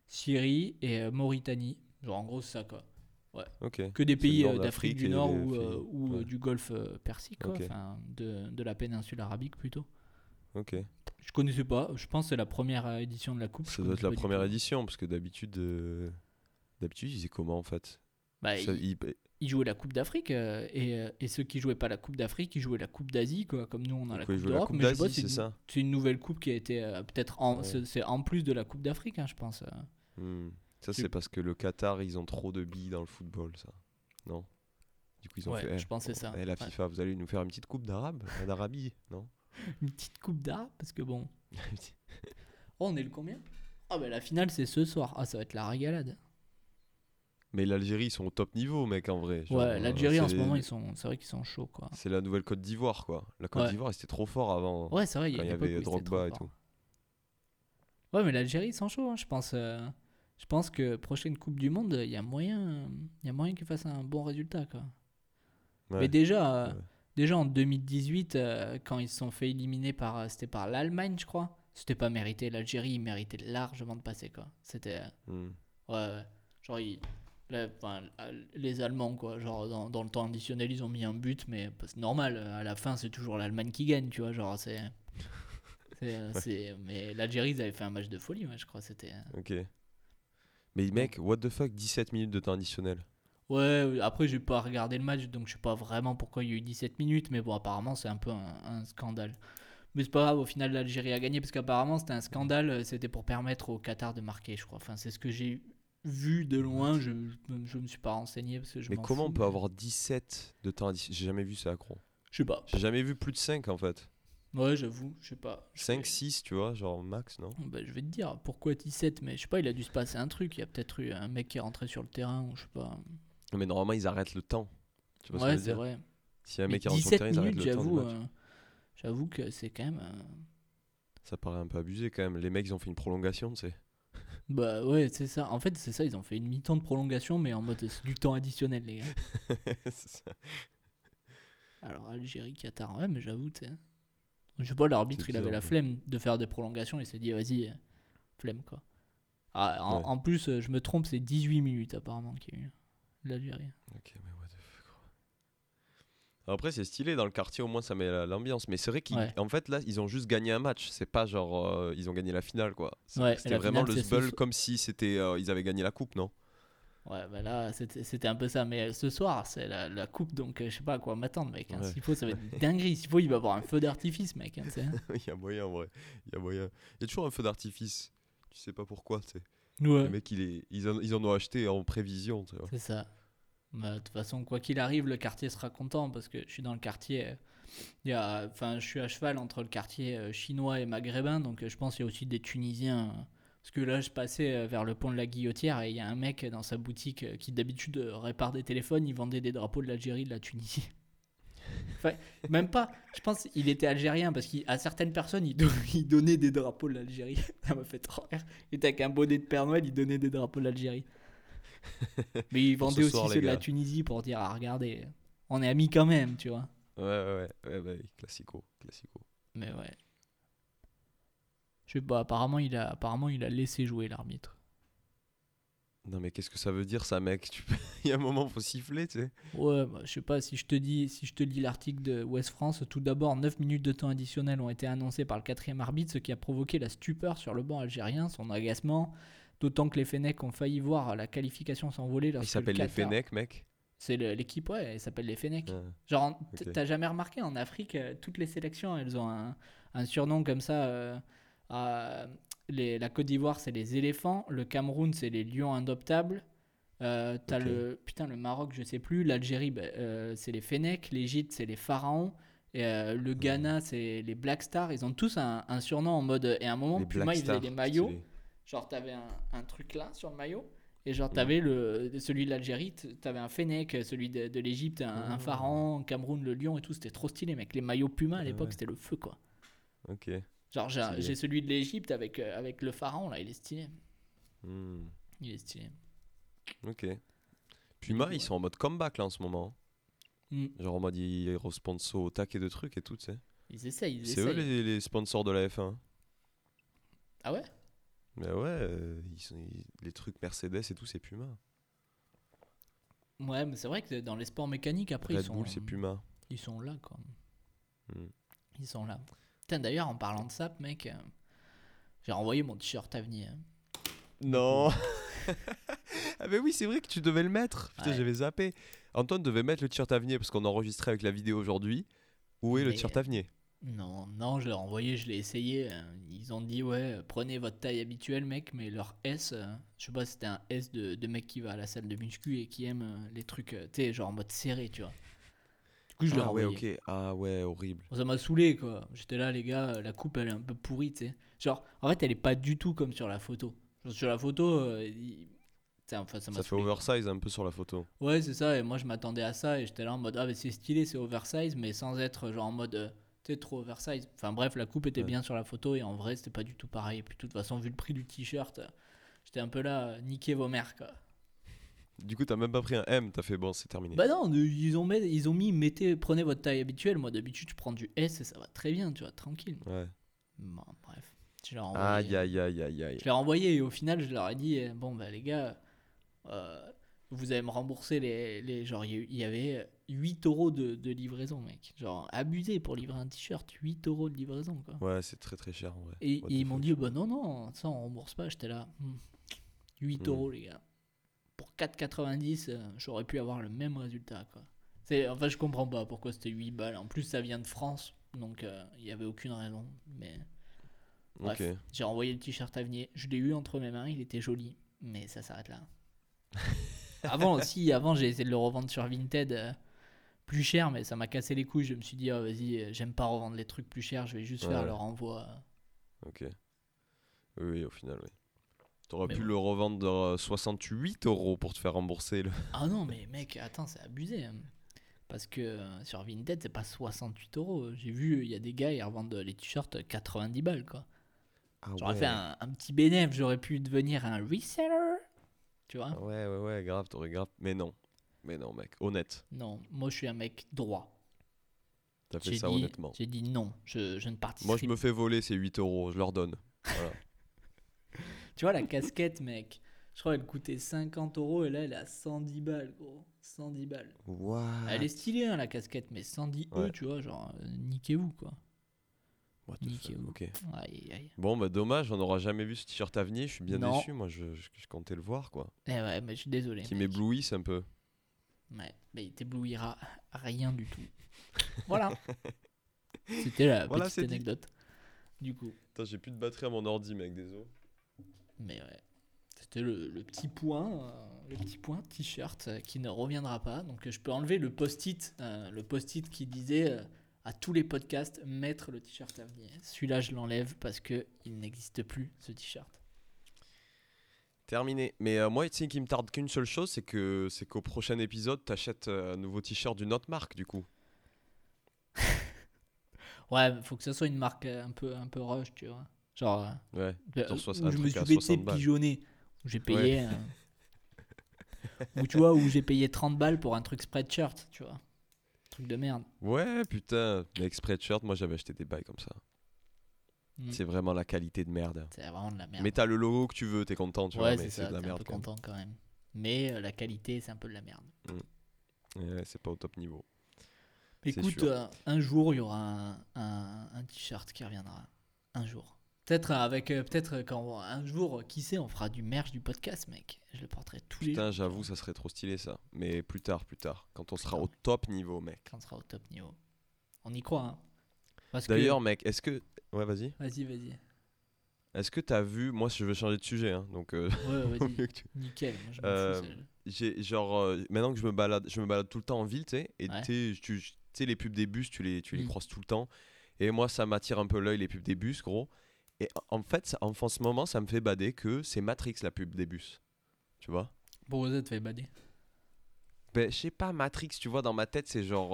Syrie et euh, Mauritanie. Genre en gros, c'est ça quoi. Ok. Que des pays d'Afrique du Nord ou, ouais. du Golfe Persique, quoi. Enfin, de, de la péninsule arabique plutôt. Ok. Je connaissais pas, je pense que c'est la première euh, édition de la Coupe. Ça doit être la première édition, parce que d'habitude, euh, d'habitude, ils faisaient comment en fait? Bah, Ça- il- ils- ils jouaient la Coupe d'Afrique euh, et, euh, et ceux qui jouaient pas la Coupe d'Afrique, ils jouaient la Coupe d'Asie, quoi. Comme nous, on a la coup, ils Coupe jouaient la d'Europe, Coupe mais je sais pas, d'Asie, c'est une- ça? C'est une nouvelle coupe qui a été euh, peut-être en, Ouais. c'est c'est en plus de la Coupe d'Afrique, hein, je pense. euh. Hmm. Ça, C'est- parce que le Qatar, ils ont trop de billes dans le football, ça. Non? Du coup, ils ont Ouais, fait. je pense que c'est ça. eh, la Ouais. FIFA, vous allez nous faire une petite coupe d'arabe, d'Arabie, non? Une petite coupe d'art, parce que bon. Oh, on est le combien? Ah, bah la finale, c'est ce soir. Ah, ça va être la régalade. Mais l'Algérie, ils sont au top niveau, mec, en vrai. Genre, ouais, euh, l'Algérie en ce moment, ils sont, c'est vrai qu'ils sont chauds, quoi. C'est la nouvelle Côte d'Ivoire, quoi. La Côte Ouais. d'Ivoire, c'était trop fort avant. Ouais, c'est vrai, il y y avait Drogba et tout. Ouais, mais l'Algérie, ils sont chauds, hein, je pense. euh, Je pense que prochaine Coupe du Monde, il y a moyen, il y a moyen qu'ils fassent un bon résultat, quoi. Ouais. Mais déjà, euh, Ouais. Déjà en 2018, euh, quand ils se sont fait éliminer par, euh, c'était par l'Allemagne, je crois. C'était pas mérité. L'Algérie, ils méritaient largement de passer, quoi. C'était, euh, Hmm. ouais, ouais. genre ils- enfin, les Allemands, quoi. Genre dans, dans le temps additionnel, ils ont mis un but, mais c'est normal. À la fin, c'est toujours l'Allemagne qui gagne, tu vois. Genre c'est, mais l'Algérie, ils avaient fait un match de folie, ouais, je crois. C'était. Ok. Mais mec, what the fuck, 17 minutes de temps additionnel. Ouais, après, j'ai pas regardé le match, donc je sais pas vraiment pourquoi il y a eu 17 minutes, mais bon, apparemment, c'est un peu un, un scandale. Mais c'est pas grave, au final, l'Algérie a gagné, parce qu'apparemment, c'était un scandale, c'était pour permettre au Qatar de marquer, je crois. Enfin, c'est ce que j'ai vu de loin, je, je, me- suis pas renseigné, parce que je mais m'en comment fous, on peut avoir 17 de temps J'ai jamais vu ça, gros. Je sais pas. J'ai jamais vu plus de 5 en fait. Ouais, j'avoue, je sais pas. Je 5, vais- 6, tu vois, genre max, non? Bah, je vais te dire, pourquoi 17 Mais je sais pas, il a dû se passer un truc, il y a peut-être eu un mec qui est rentré sur le terrain, ou je sais pas. Mais normalement, ils arrêtent le temps. Tu vois ce que Ouais, je veux c'est dire vrai. Si un mec qui rentre sur 17 le terrain, ils arrêtent minutes, le temps du j'avoue, match. euh, j'avoue que c'est quand même... euh, Ça paraît un peu abusé quand même. Les mecs, ils ont fait une prolongation, tu sais. Bah ouais, c'est ça. En fait, c'est ça, ils ont fait une mi-temps de prolongation, mais en mode c'est du temps additionnel, les gars. C'est ça. Alors, Algérie, Qatar, ouais, mais j'avoue, tu sais. Je sais pas, l'arbitre, C'est il avait bizarre, la quoi. flemme de faire des prolongations, il s'est dit, vas-y, euh, flemme, quoi. Ah, en, Ouais. en plus, euh, je me trompe, c'est 18 minutes, apparemment, qu'il y a eu l'Algérie. Ok, mais what the fuck. quoi. Après, c'est stylé dans le quartier, au moins ça met la- l'ambiance. Mais c'est vrai qu'en Ouais. fait, là, ils ont juste gagné un match. C'est pas genre euh, ils ont gagné la finale, quoi. Ouais, C'était vraiment finale, le sbull comme si c'était euh, ils avaient gagné la coupe, non? Ouais, bah là, c'était un peu ça. Mais euh, ce soir, c'est la, la coupe, donc je sais pas à quoi m'attendre, mec. hein. Ouais. S'il faut, ça va être dinguerie. S'il faut, il va y avoir un feu d'artifice, mec. hein, sais. Il y a moyen, en vrai. Il y a moyen. Il y a toujours un feu d'artifice. Tu sais pas pourquoi, tu sais. Ouais. Les mecs, il est- ils, en, ils en ont acheté en prévision, tu vois. C'est ça. Bah, De toute façon, quoi qu'il arrive, le quartier sera content parce que je suis dans le quartier. euh, Il y a, enfin, je suis à cheval entre le quartier euh, chinois et maghrébin, donc euh, je pense qu'il y a aussi des Tunisiens. Parce que là, je passais vers le pont de la Guillotière et il y a un mec dans sa boutique qui d'habitude répare des téléphones. Il vendait des drapeaux de l'Algérie, de la Tunisie. Même pas. Je pense qu'il était algérien parce qu'à certaines personnes, il, il donnait des drapeaux de l'Algérie. Ça m'a fait trop rire. Il était avec un bonnet de Père Noël, il donnait des drapeaux de l'Algérie. Mais il Pour vendait ce aussi soir, ceux de la. Tunisie pour dire ah, regardez, on est amis quand même, tu vois. Ouais, ouais, ouais. ouais classico. classico. Mais ouais. Je sais pas, apparemment il a, apparemment, il a laissé jouer l'arbitre. Non, mais qu'est-ce que ça veut dire, ça, mec? Tu peux- Il y a un moment, faut siffler, tu sais. Ouais, bah, je sais pas, si je te dis, si je te lis l'article de West France, tout d'abord, 9 minutes de temps additionnel ont été annoncées par le quatrième arbitre, ce qui a provoqué la stupeur sur le banc algérien, son agacement, d'autant que les Fennecs ont failli voir la qualification s'envoler Ils lorsque le s'appellent les Fennecs, mec. C'est l'équipe, ouais, elle s'appelle les Fennecs. Ouais. Genre, t'as jamais remarqué en Afrique, euh, toutes les sélections, elles ont un, un surnom comme ça. euh, les- la Côte d'Ivoire, c'est les éléphants. Le Cameroun, c'est les lions indoptables. Euh, T'as le putain le Maroc, je sais plus. L'Algérie, bah, euh, c'est les Fennecs. L'Égypte, c'est les Pharaons. Et euh, le Ghana, c'est les Black Stars. Ils ont tous un, un surnom en mode. Et à un moment, Les Puma, ils faisaient des maillots. Genre, t'avais un, un truc là sur le maillot. Et genre, t'avais le, celui de l'Algérie, t'avais un Fennec, celui de, de l'Égypte, un, un Ah. pharaon, Cameroun, le lion et tout. C'était trop stylé, mec. Les maillots Puma à Ah l'époque, ouais. c'était le feu, quoi. Ok. Genre, j'ai celui de l'Égypte avec, euh, avec le pharaon, là. Il est stylé. Hmm, Il est stylé. Ok. Puma, Ouais. ils sont en mode comeback là en ce moment. Mm. Genre en mode ils responsor au taquet de trucs et tout, tu sais. Ils essayent, ils C'est eux les sponsors de la F1. Ah ouais? Mais ouais, euh, ils sont, ils- les trucs Mercedes et tout, c'est Puma. Ouais, mais c'est vrai que dans les sports mécaniques, après, ils Red sont, Bull, c'est Puma. ils sont là, quoi. Mm. Ils sont là. Putain, d'ailleurs, en parlant de ça, mec, euh, j'ai renvoyé mon t-shirt avenir. hein. Non Ah mais oui, c'est vrai que tu devais le mettre. Putain, Ouais. j'avais zappé. Antoine devait mettre le t-shirt Avenir parce qu'on enregistrait avec la vidéo aujourd'hui. Où est le Mais- t-shirt Avenir Non, non, je l'ai renvoyé, je l'ai essayé. euh, Ils ont dit, ouais, prenez votre taille habituelle, mec, mais leur S, euh, je sais pas, c'était un S de, de mec qui va à la salle de muscu et qui aime euh, les trucs, tu sais, genre en mode serré, tu vois. Du coup, je l'ai Ah ouais, renvoyé. ok. Ah ouais, horrible. Ça m'a saoulé, quoi. J'étais là, les gars, la coupe, elle est un peu pourrie, tu sais. Genre, en fait, elle est pas du tout comme sur la photo. Genre, sur la photo, euh, il- enfin, ça m'a Ça fait oversize un peu sur la photo. Ouais, c'est ça, et moi je m'attendais à ça, et j'étais là en mode, ah, mais c'est stylé, c'est oversize, mais sans être genre en mode, euh, sais, trop oversize. Enfin bref, la coupe était Ouais. bien sur la photo, et en vrai, c'était pas du tout pareil. Et puis de toute façon, vu le prix du t-shirt, euh, j'étais un peu là, euh, niquez vos mères, quoi. Du coup, t'as même pas pris un M, t'as fait bon, c'est terminé. Bah non, ils ont, mis, ils ont mis, mettez, prenez votre taille habituelle. Moi d'habitude, je prends du S et ça va très bien, tu vois, tranquille. Ouais. Bon, bref, je l'ai renvoyé. Aïe, aïe, aïe, aïe, aïe. Je l'ai renvoyé et au final, je leur ai dit euh, bon, bah les gars, euh, vous allez me rembourser les. les genre, il y il avait 8 euros de, de livraison, mec. Genre, abusé pour livrer un t-shirt, 8 euros de livraison, quoi. Ouais, c'est très très cher en vrai. Et, ils m'ont dit bah non, non, ça on rembourse pas. J'étais là, hmm, 8 Hmm. euros, les gars. Pour 4,90, euh, j'aurais pu avoir le même résultat, quoi. C'est, enfin, je comprends pas pourquoi c'était 8 balles. En plus, ça vient de France, donc euh, il y avait aucune raison. Mais. Bref, j'ai renvoyé le t-shirt Avenir. Je l'ai eu entre mes mains, il était joli, mais ça s'arrête là. avant aussi, avant j'ai essayé de le revendre sur Vinted euh, plus cher, mais ça m'a cassé les couilles. Je me suis dit, ah, vas-y, euh, j'aime pas revendre les trucs plus chers, je vais juste faire le renvoi. Ok. Oui, oui, au final, oui. T'aurais pu bon. le revendre euh, 68 euros pour te faire rembourser le. Ah non, mais mec, attends, c'est abusé. hein. Parce que euh, sur Vinted, c'est pas 68 euros. J'ai vu, il y a des gars, ils revendent les t-shirts 90 balles, quoi. Ah J'aurais fait un, un petit bénéfice, j'aurais pu devenir un reseller. Tu vois Ouais, ouais, ouais, grave, t'aurais grave. Mais non. Mais non, mec, honnête. Non, moi je suis un mec droit. T'as fait ça dit, honnêtement. j'ai dit non, je, je ne participe Moi, je me fais voler ces 8 euros, je leur donne. Voilà. Tu vois, la casquette, mec, je crois qu'elle coûtait 50 euros et là elle est à 110 balles, gros. 110 balles. What? Elle est stylée, hein, la casquette, mais 110 Ouais. E, tu vois, genre, euh, niquez-vous, quoi. What the Niquez fuck, vous. Ok. Aïe, aïe. Bon, bah dommage, on n'aura jamais vu ce t-shirt Avenir. Je suis bien Non. déçu. Moi, je, je, je comptais le voir, quoi. Eh ouais, mais je suis désolé. Qui m'éblouisse un peu. Ouais, mais il t'éblouira rien du tout. Voilà. C'était la Voilà, petite dit. anecdote. Du coup, Putain, j'ai plus de batterie à mon ordi, mec, désolé. mais ouais. C'était le, le petit point, euh, le petit point t-shirt euh, qui ne reviendra pas. Donc euh, je peux enlever le post-it, euh, le post-it qui disait euh, à tous les podcasts mettre le t-shirt à venir. Celui-là, je l'enlève parce que il n'existe plus ce t-shirt. Terminé. Mais euh, moi, tu sais, qui me tarde qu'une seule chose, c'est que c'est qu'au prochain épisode, t'achètes euh, un nouveau t-shirt d'une autre marque, du coup. Ouais, faut que ça soit une marque euh, un peu, un peu rush, tu vois. Genre, euh, Ouais. Euh, où je me suis à fait 60 balles. pigeonner. Où j'ai payé. euh, ou tu vois, où j'ai payé 30 balles pour un truc spreadshirt, tu vois. Truc de merde. Ouais, putain. Mais exprès de shirt, moi, j'avais acheté des bails comme ça. Mm. C'est vraiment la qualité de merde. C'est vraiment de la merde. Mais t'as le logo que tu veux, t'es content, tu ouais, vois, mais c'est de la un merde. peu quand même. content quand même. Mais euh, la qualité, c'est un peu de la merde. Ouais, c'est pas au top niveau. Écoute, euh, un jour, il y aura un, un- un t-shirt qui reviendra. Un jour. Peut-être avec, euh, peut-être quand un jour, qui sait, on fera du merch du podcast, mec. Je le porterai tous les Putain, j'avoue, ça serait trop stylé ça. Mais plus tard, plus tard. Quand on sera Putain. au top niveau, mec. Quand on sera au top niveau. On y croit, hein. Que- D'ailleurs, mec, est-ce que. Ouais, vas-y. Vas-y, vas-y. Est-ce que t'as vu. Moi, je veux changer de sujet, hein, donc. euh, Ouais, que tu- Nickel. Euh. J'ai genre. euh, maintenant que je me balade, je me balade tout le temps en ville, tu sais. Et Ouais. tu sais, tu tu sais, les pubs des bus, tu les, tu les Mm. croises tout le temps. Et moi, ça m'attire un peu l'œil, les pubs des bus, gros. Et en fait, ça- en en ce moment, ça me fait bader que c'est Matrix, la pub des bus. Tu vois Pourquoi ça te fait bader Ben, je sais pas, Matrix, tu vois, dans ma tête, c'est genre.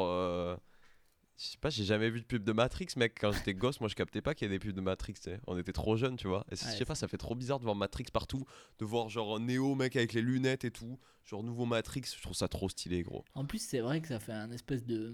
Euh, Je sais pas, j'ai jamais vu de pub de Matrix, mec. Quand j'étais gosse, moi, je captais pas qu'il y ait des pubs de Matrix, tu sais. On était trop jeunes, tu vois. Et Ouais, je sais pas, ça fait trop bizarre de voir Matrix partout. De voir, genre, Neo, mec, avec les lunettes et tout. Genre, nouveau Matrix, je trouve ça trop stylé, gros. En plus, c'est vrai que ça fait un espèce de.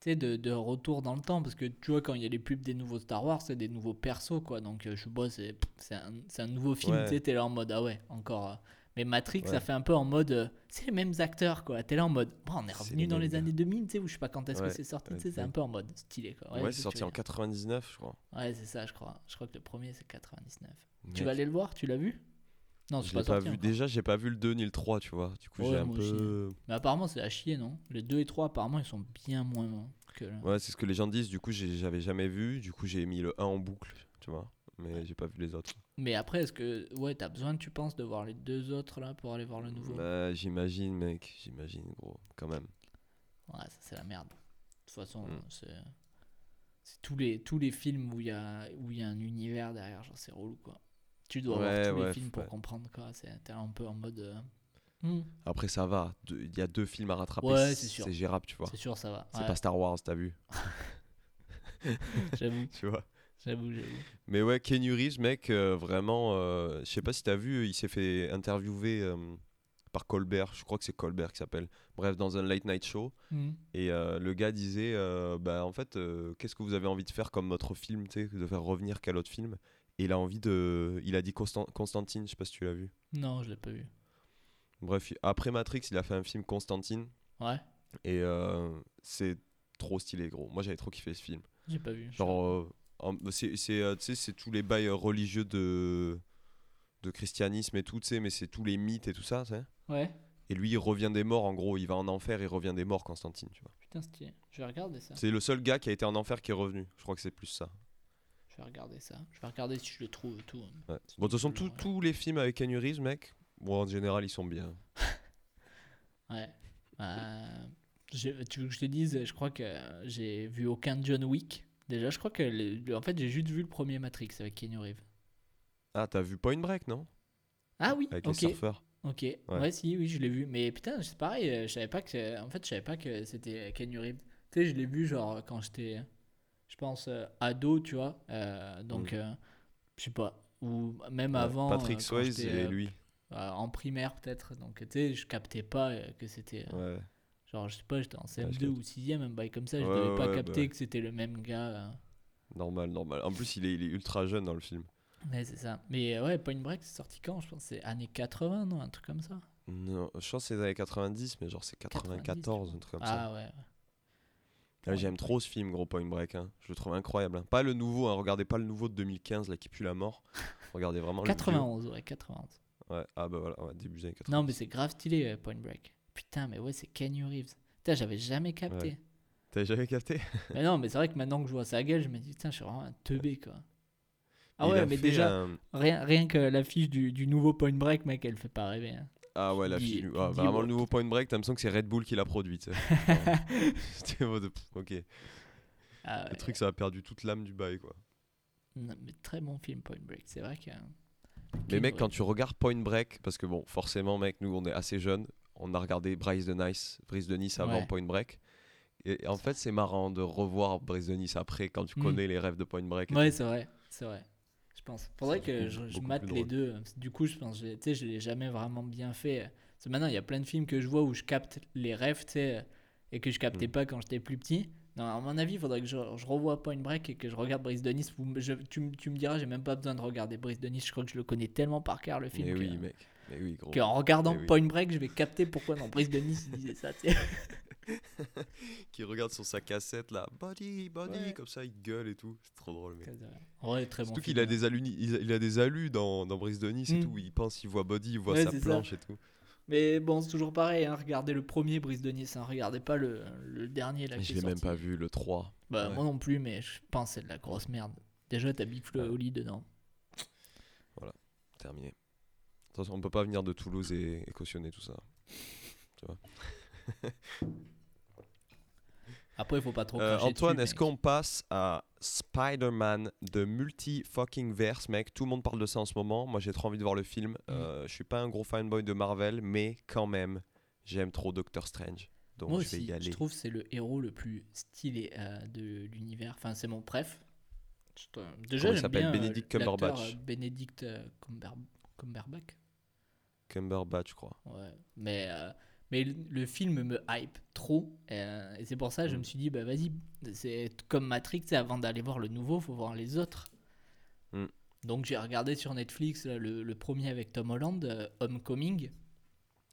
Tu sais, de, de retour dans le temps. Parce que tu vois, quand il y a les pubs des nouveaux Star Wars, c'est des nouveaux persos, quoi. Donc, euh, je sais pas, c'est un, un nouveau film. Ouais. Tu sais, t'es là en mode, ah ouais, encore. Mais Matrix, Ouais. ça fait un peu en mode. euh, c'est les mêmes acteurs, quoi. T'es là en mode. Bon, on est revenu dans les gars. années 2000, tu sais, ou je sais pas quand est-ce Ouais, que c'est sorti. ouais, Tu sais, c'est ouais. un peu en mode stylé, quoi. Ouais, je c'est sorti en tu veux 99, je crois. Ouais, c'est ça, je crois. Je crois que le premier, c'est 99. Tu Mec, vas aller le voir Tu l'as vu? Non, je pas l'ai pas vu. encore. Déjà, j'ai pas vu le 2 ni le 3, tu vois. Du coup, Ouais, j'ai un aussi. peu. Mais apparemment, c'est à chier, non? Les 2 et 3, apparemment, ils sont bien moins que le- Ouais, c'est ce que les gens disent. Du coup, j'avais jamais vu. Du coup, j'ai mis le 1 en boucle, tu vois. Mais j'ai pas vu les autres. Mais après, est-ce que ouais, t'as besoin, tu penses, de voir les deux autres là pour aller voir le nouveau? Bah, j'imagine, mec. J'imagine, gros. Quand même. Ouais, ça c'est la merde. De toute façon, Mm. c'est c'est tous les tous les films où il y a où il y a un univers derrière, genre c'est relou quoi. Tu dois Ouais, voir tous ouais, les films pour comprendre quoi. C'est un peu en mode. euh, hmm, Après, ça va. Il y a deux films à rattraper. Ouais, c'est sûr. C'est gérable, tu vois. c'est sûr, ça va. C'est Ouais, pas Star Wars, t'as vu. J'avoue, Tu vois. J'avoue, j'avoue. Mais ouais, Reeves, mec, euh, vraiment. euh, je sais pas si t'as vu, il s'est fait interviewer euh, par Colbert. Je crois que c'est Colbert qui s'appelle. Bref, dans un late night show. Hmm. Et le gars disait Bah, en fait, qu'est-ce que vous avez envie de faire comme autre film, tu sais, de faire revenir quel autre film? Et il a envie de. Il a dit Constan- Constantine, je sais pas si tu l'as vu. Non, je l'ai pas vu. Bref, après Matrix, il a fait un film Constantine. Ouais, Et c'est trop stylé, gros. Moi, j'avais trop kiffé ce film. j'ai pas vu. Genre, en- c'est euh, c'est tous les bails religieux de, de christianisme et tout, tu sais, mais c'est tous les mythes et tout ça. Ouais, Et lui, il revient des morts, en gros, il va en enfer, il revient des morts, Constantine, tu vois. putain, stylé. Je vais regarder ça. C'est le seul gars qui a été en enfer qui est revenu. Je crois que c'est plus ça. Je vais regarder ça. Je vais regarder si je le trouve et tout. Ouais. Bon, de toute façon, tous- tous les films avec Keanu Reeves, mec, bon, en général, ils sont bien. Ouais. Euh, je- tu veux que je te dise, je crois que j'ai vu aucun John Wick. Déjà, je crois que. en fait, j'ai juste vu le premier Matrix avec Keanu Reeves. Ah, t'as vu Point Break, non? Ah oui, Avec ok. les surfeurs. Ok, ouais. si, oui, je l'ai vu. Mais putain, c'est pareil, euh, je savais pas que. En fait, je savais pas que c'était Keanu Reeves. Tu sais, je l'ai vu genre quand j'étais, je pense, euh, ado, tu vois. Euh, donc, Mm. euh, je sais pas. Ou même Ouais, avant. Patrick Swayze et lui. euh, en primaire, peut-être. Donc, tu sais, je captais pas que c'était. Ouais. Genre, je sais pas, j'étais en je CM2 ou 6ème, un bail comme ça, je Ouais, devais pas ouais, capter que c'était le même gars. euh. Normal, normal. En plus, il est, il est ultra jeune dans le film. Ouais, c'est ça. Mais euh, ouais, Point Break, c'est sorti quand? Je pense que c'est années 80, non? Un truc comme ça Non, je pense que c'est les années 90, mais genre c'est 94, un truc comme ça. Ah ouais. Ah, J'aime trop ce film, gros Point Break. hein. Je le trouve incroyable. hein. Pas le nouveau, hein. regardez pas le nouveau de 2015 là qui pue la mort. Regardez vraiment le 91, ouais, 91. vieux. Ouais, ah bah voilà, ouais, début des années 90. Non, mais c'est grave stylé, Point Break. Putain, mais ouais, c'est Keanu Reeves. Putain, j'avais jamais capté. Ouais. T'avais jamais capté? Mais non, mais c'est vrai que maintenant que je vois sa gueule, je me dis, putain, je suis vraiment un teubé, quoi. Ah Il ouais, a mais déjà, un- rien, rien que l'affiche du, du nouveau Point Break, mec, elle fait pas rêver. hein. Ah ouais, la dis- fille. tu ah, vraiment le nouveau Point Break, t'as l'impression que c'est Red Bull qui l'a produit. tu sais. C'était ok. Ah Le ouais. truc, ça a perdu toute l'âme du bail quoi. Non, mais très bon film, Point Break. C'est vrai que. Mais mec, quand tu regardes Point Break, parce que bon, forcément, mec, nous on est assez jeunes, on a regardé Bryce de Nice, Bryce de Nice avant Ouais. Point Break. Et en fait, c'est marrant de revoir Bryce de Nice après quand tu Mm. connais les rêves de Point Break. Ouais, c'est vrai, c'est vrai. Je pense. Faudrait que je, mate les deux. Du coup, je pense, tu sais, je l'ai jamais vraiment bien fait. Parce que maintenant, il y a plein de films que je vois où je capte les rêves, tu sais, et que je captais Mm. pas quand j'étais plus petit. Non, à mon avis, il faudrait que je, je revoie Point Break et que je regarde Brice de Nice. Vous me- je- tu, me- tu me diras, j'ai même pas besoin de regarder Brice de Nice. Je crois que je le connais tellement par cœur, le film. Mais que- oui, mec. Mais oui, gros. qu'en regardant Mais oui. Point Break, je vais capter pourquoi dans Brice de Nice, il disait ça. Qui regarde sur sa cassette là, body, body, Ouais. comme ça, il gueule et tout. C'est trop drôle, mec. Ouais, très bon Surtout film. qu'il a des alus, il a, des alus dans, dans Brise de Nice et Mm. tout. Il pense, il voit Body, il voit Ouais, sa ça. planche et tout. Mais bon, c'est toujours pareil. Hein. Regardez le premier Brice de Nice. Hein. Regardez pas le, le dernier. Là, Mais je l'ai même pas vu, le 3. Bah, Ouais. moi non plus, mais je pense que c'est de la grosse merde. Déjà, t'as Big Flo et Ouais. Oli dedans. Terminé. On peut pas venir de Toulouse et, et cautionner tout ça. Après, il faut pas trop. Euh, Antoine, est-ce qu'on passe à Spider-Man de multi-fucking verse, mec? Tout le monde parle de ça en ce moment. Moi, j'ai trop envie de voir le film. Mm. Euh, je suis pas un gros fanboy de Marvel, mais quand même, j'aime trop Doctor Strange. Donc, Moi je vais aussi, y aller. je trouve que c'est le héros le plus stylé euh, de l'univers. Enfin, c'est mon préf. Déjà, j'aime s'appelle? bien, euh, Benedict l'acteur, Cumberbatch. euh, Benedict euh, Cumber- Cumberbatch. Cumberbatch, je crois. Ouais. Mais, euh, mais le le film me hype trop. euh, et c'est pour ça que je Mm. me suis dit, bah vas-y, c'est comme Matrix, c'est avant d'aller voir le nouveau, faut voir les autres. Mm. Donc j'ai regardé sur Netflix là, le, le premier avec Tom Holland, euh, Homecoming,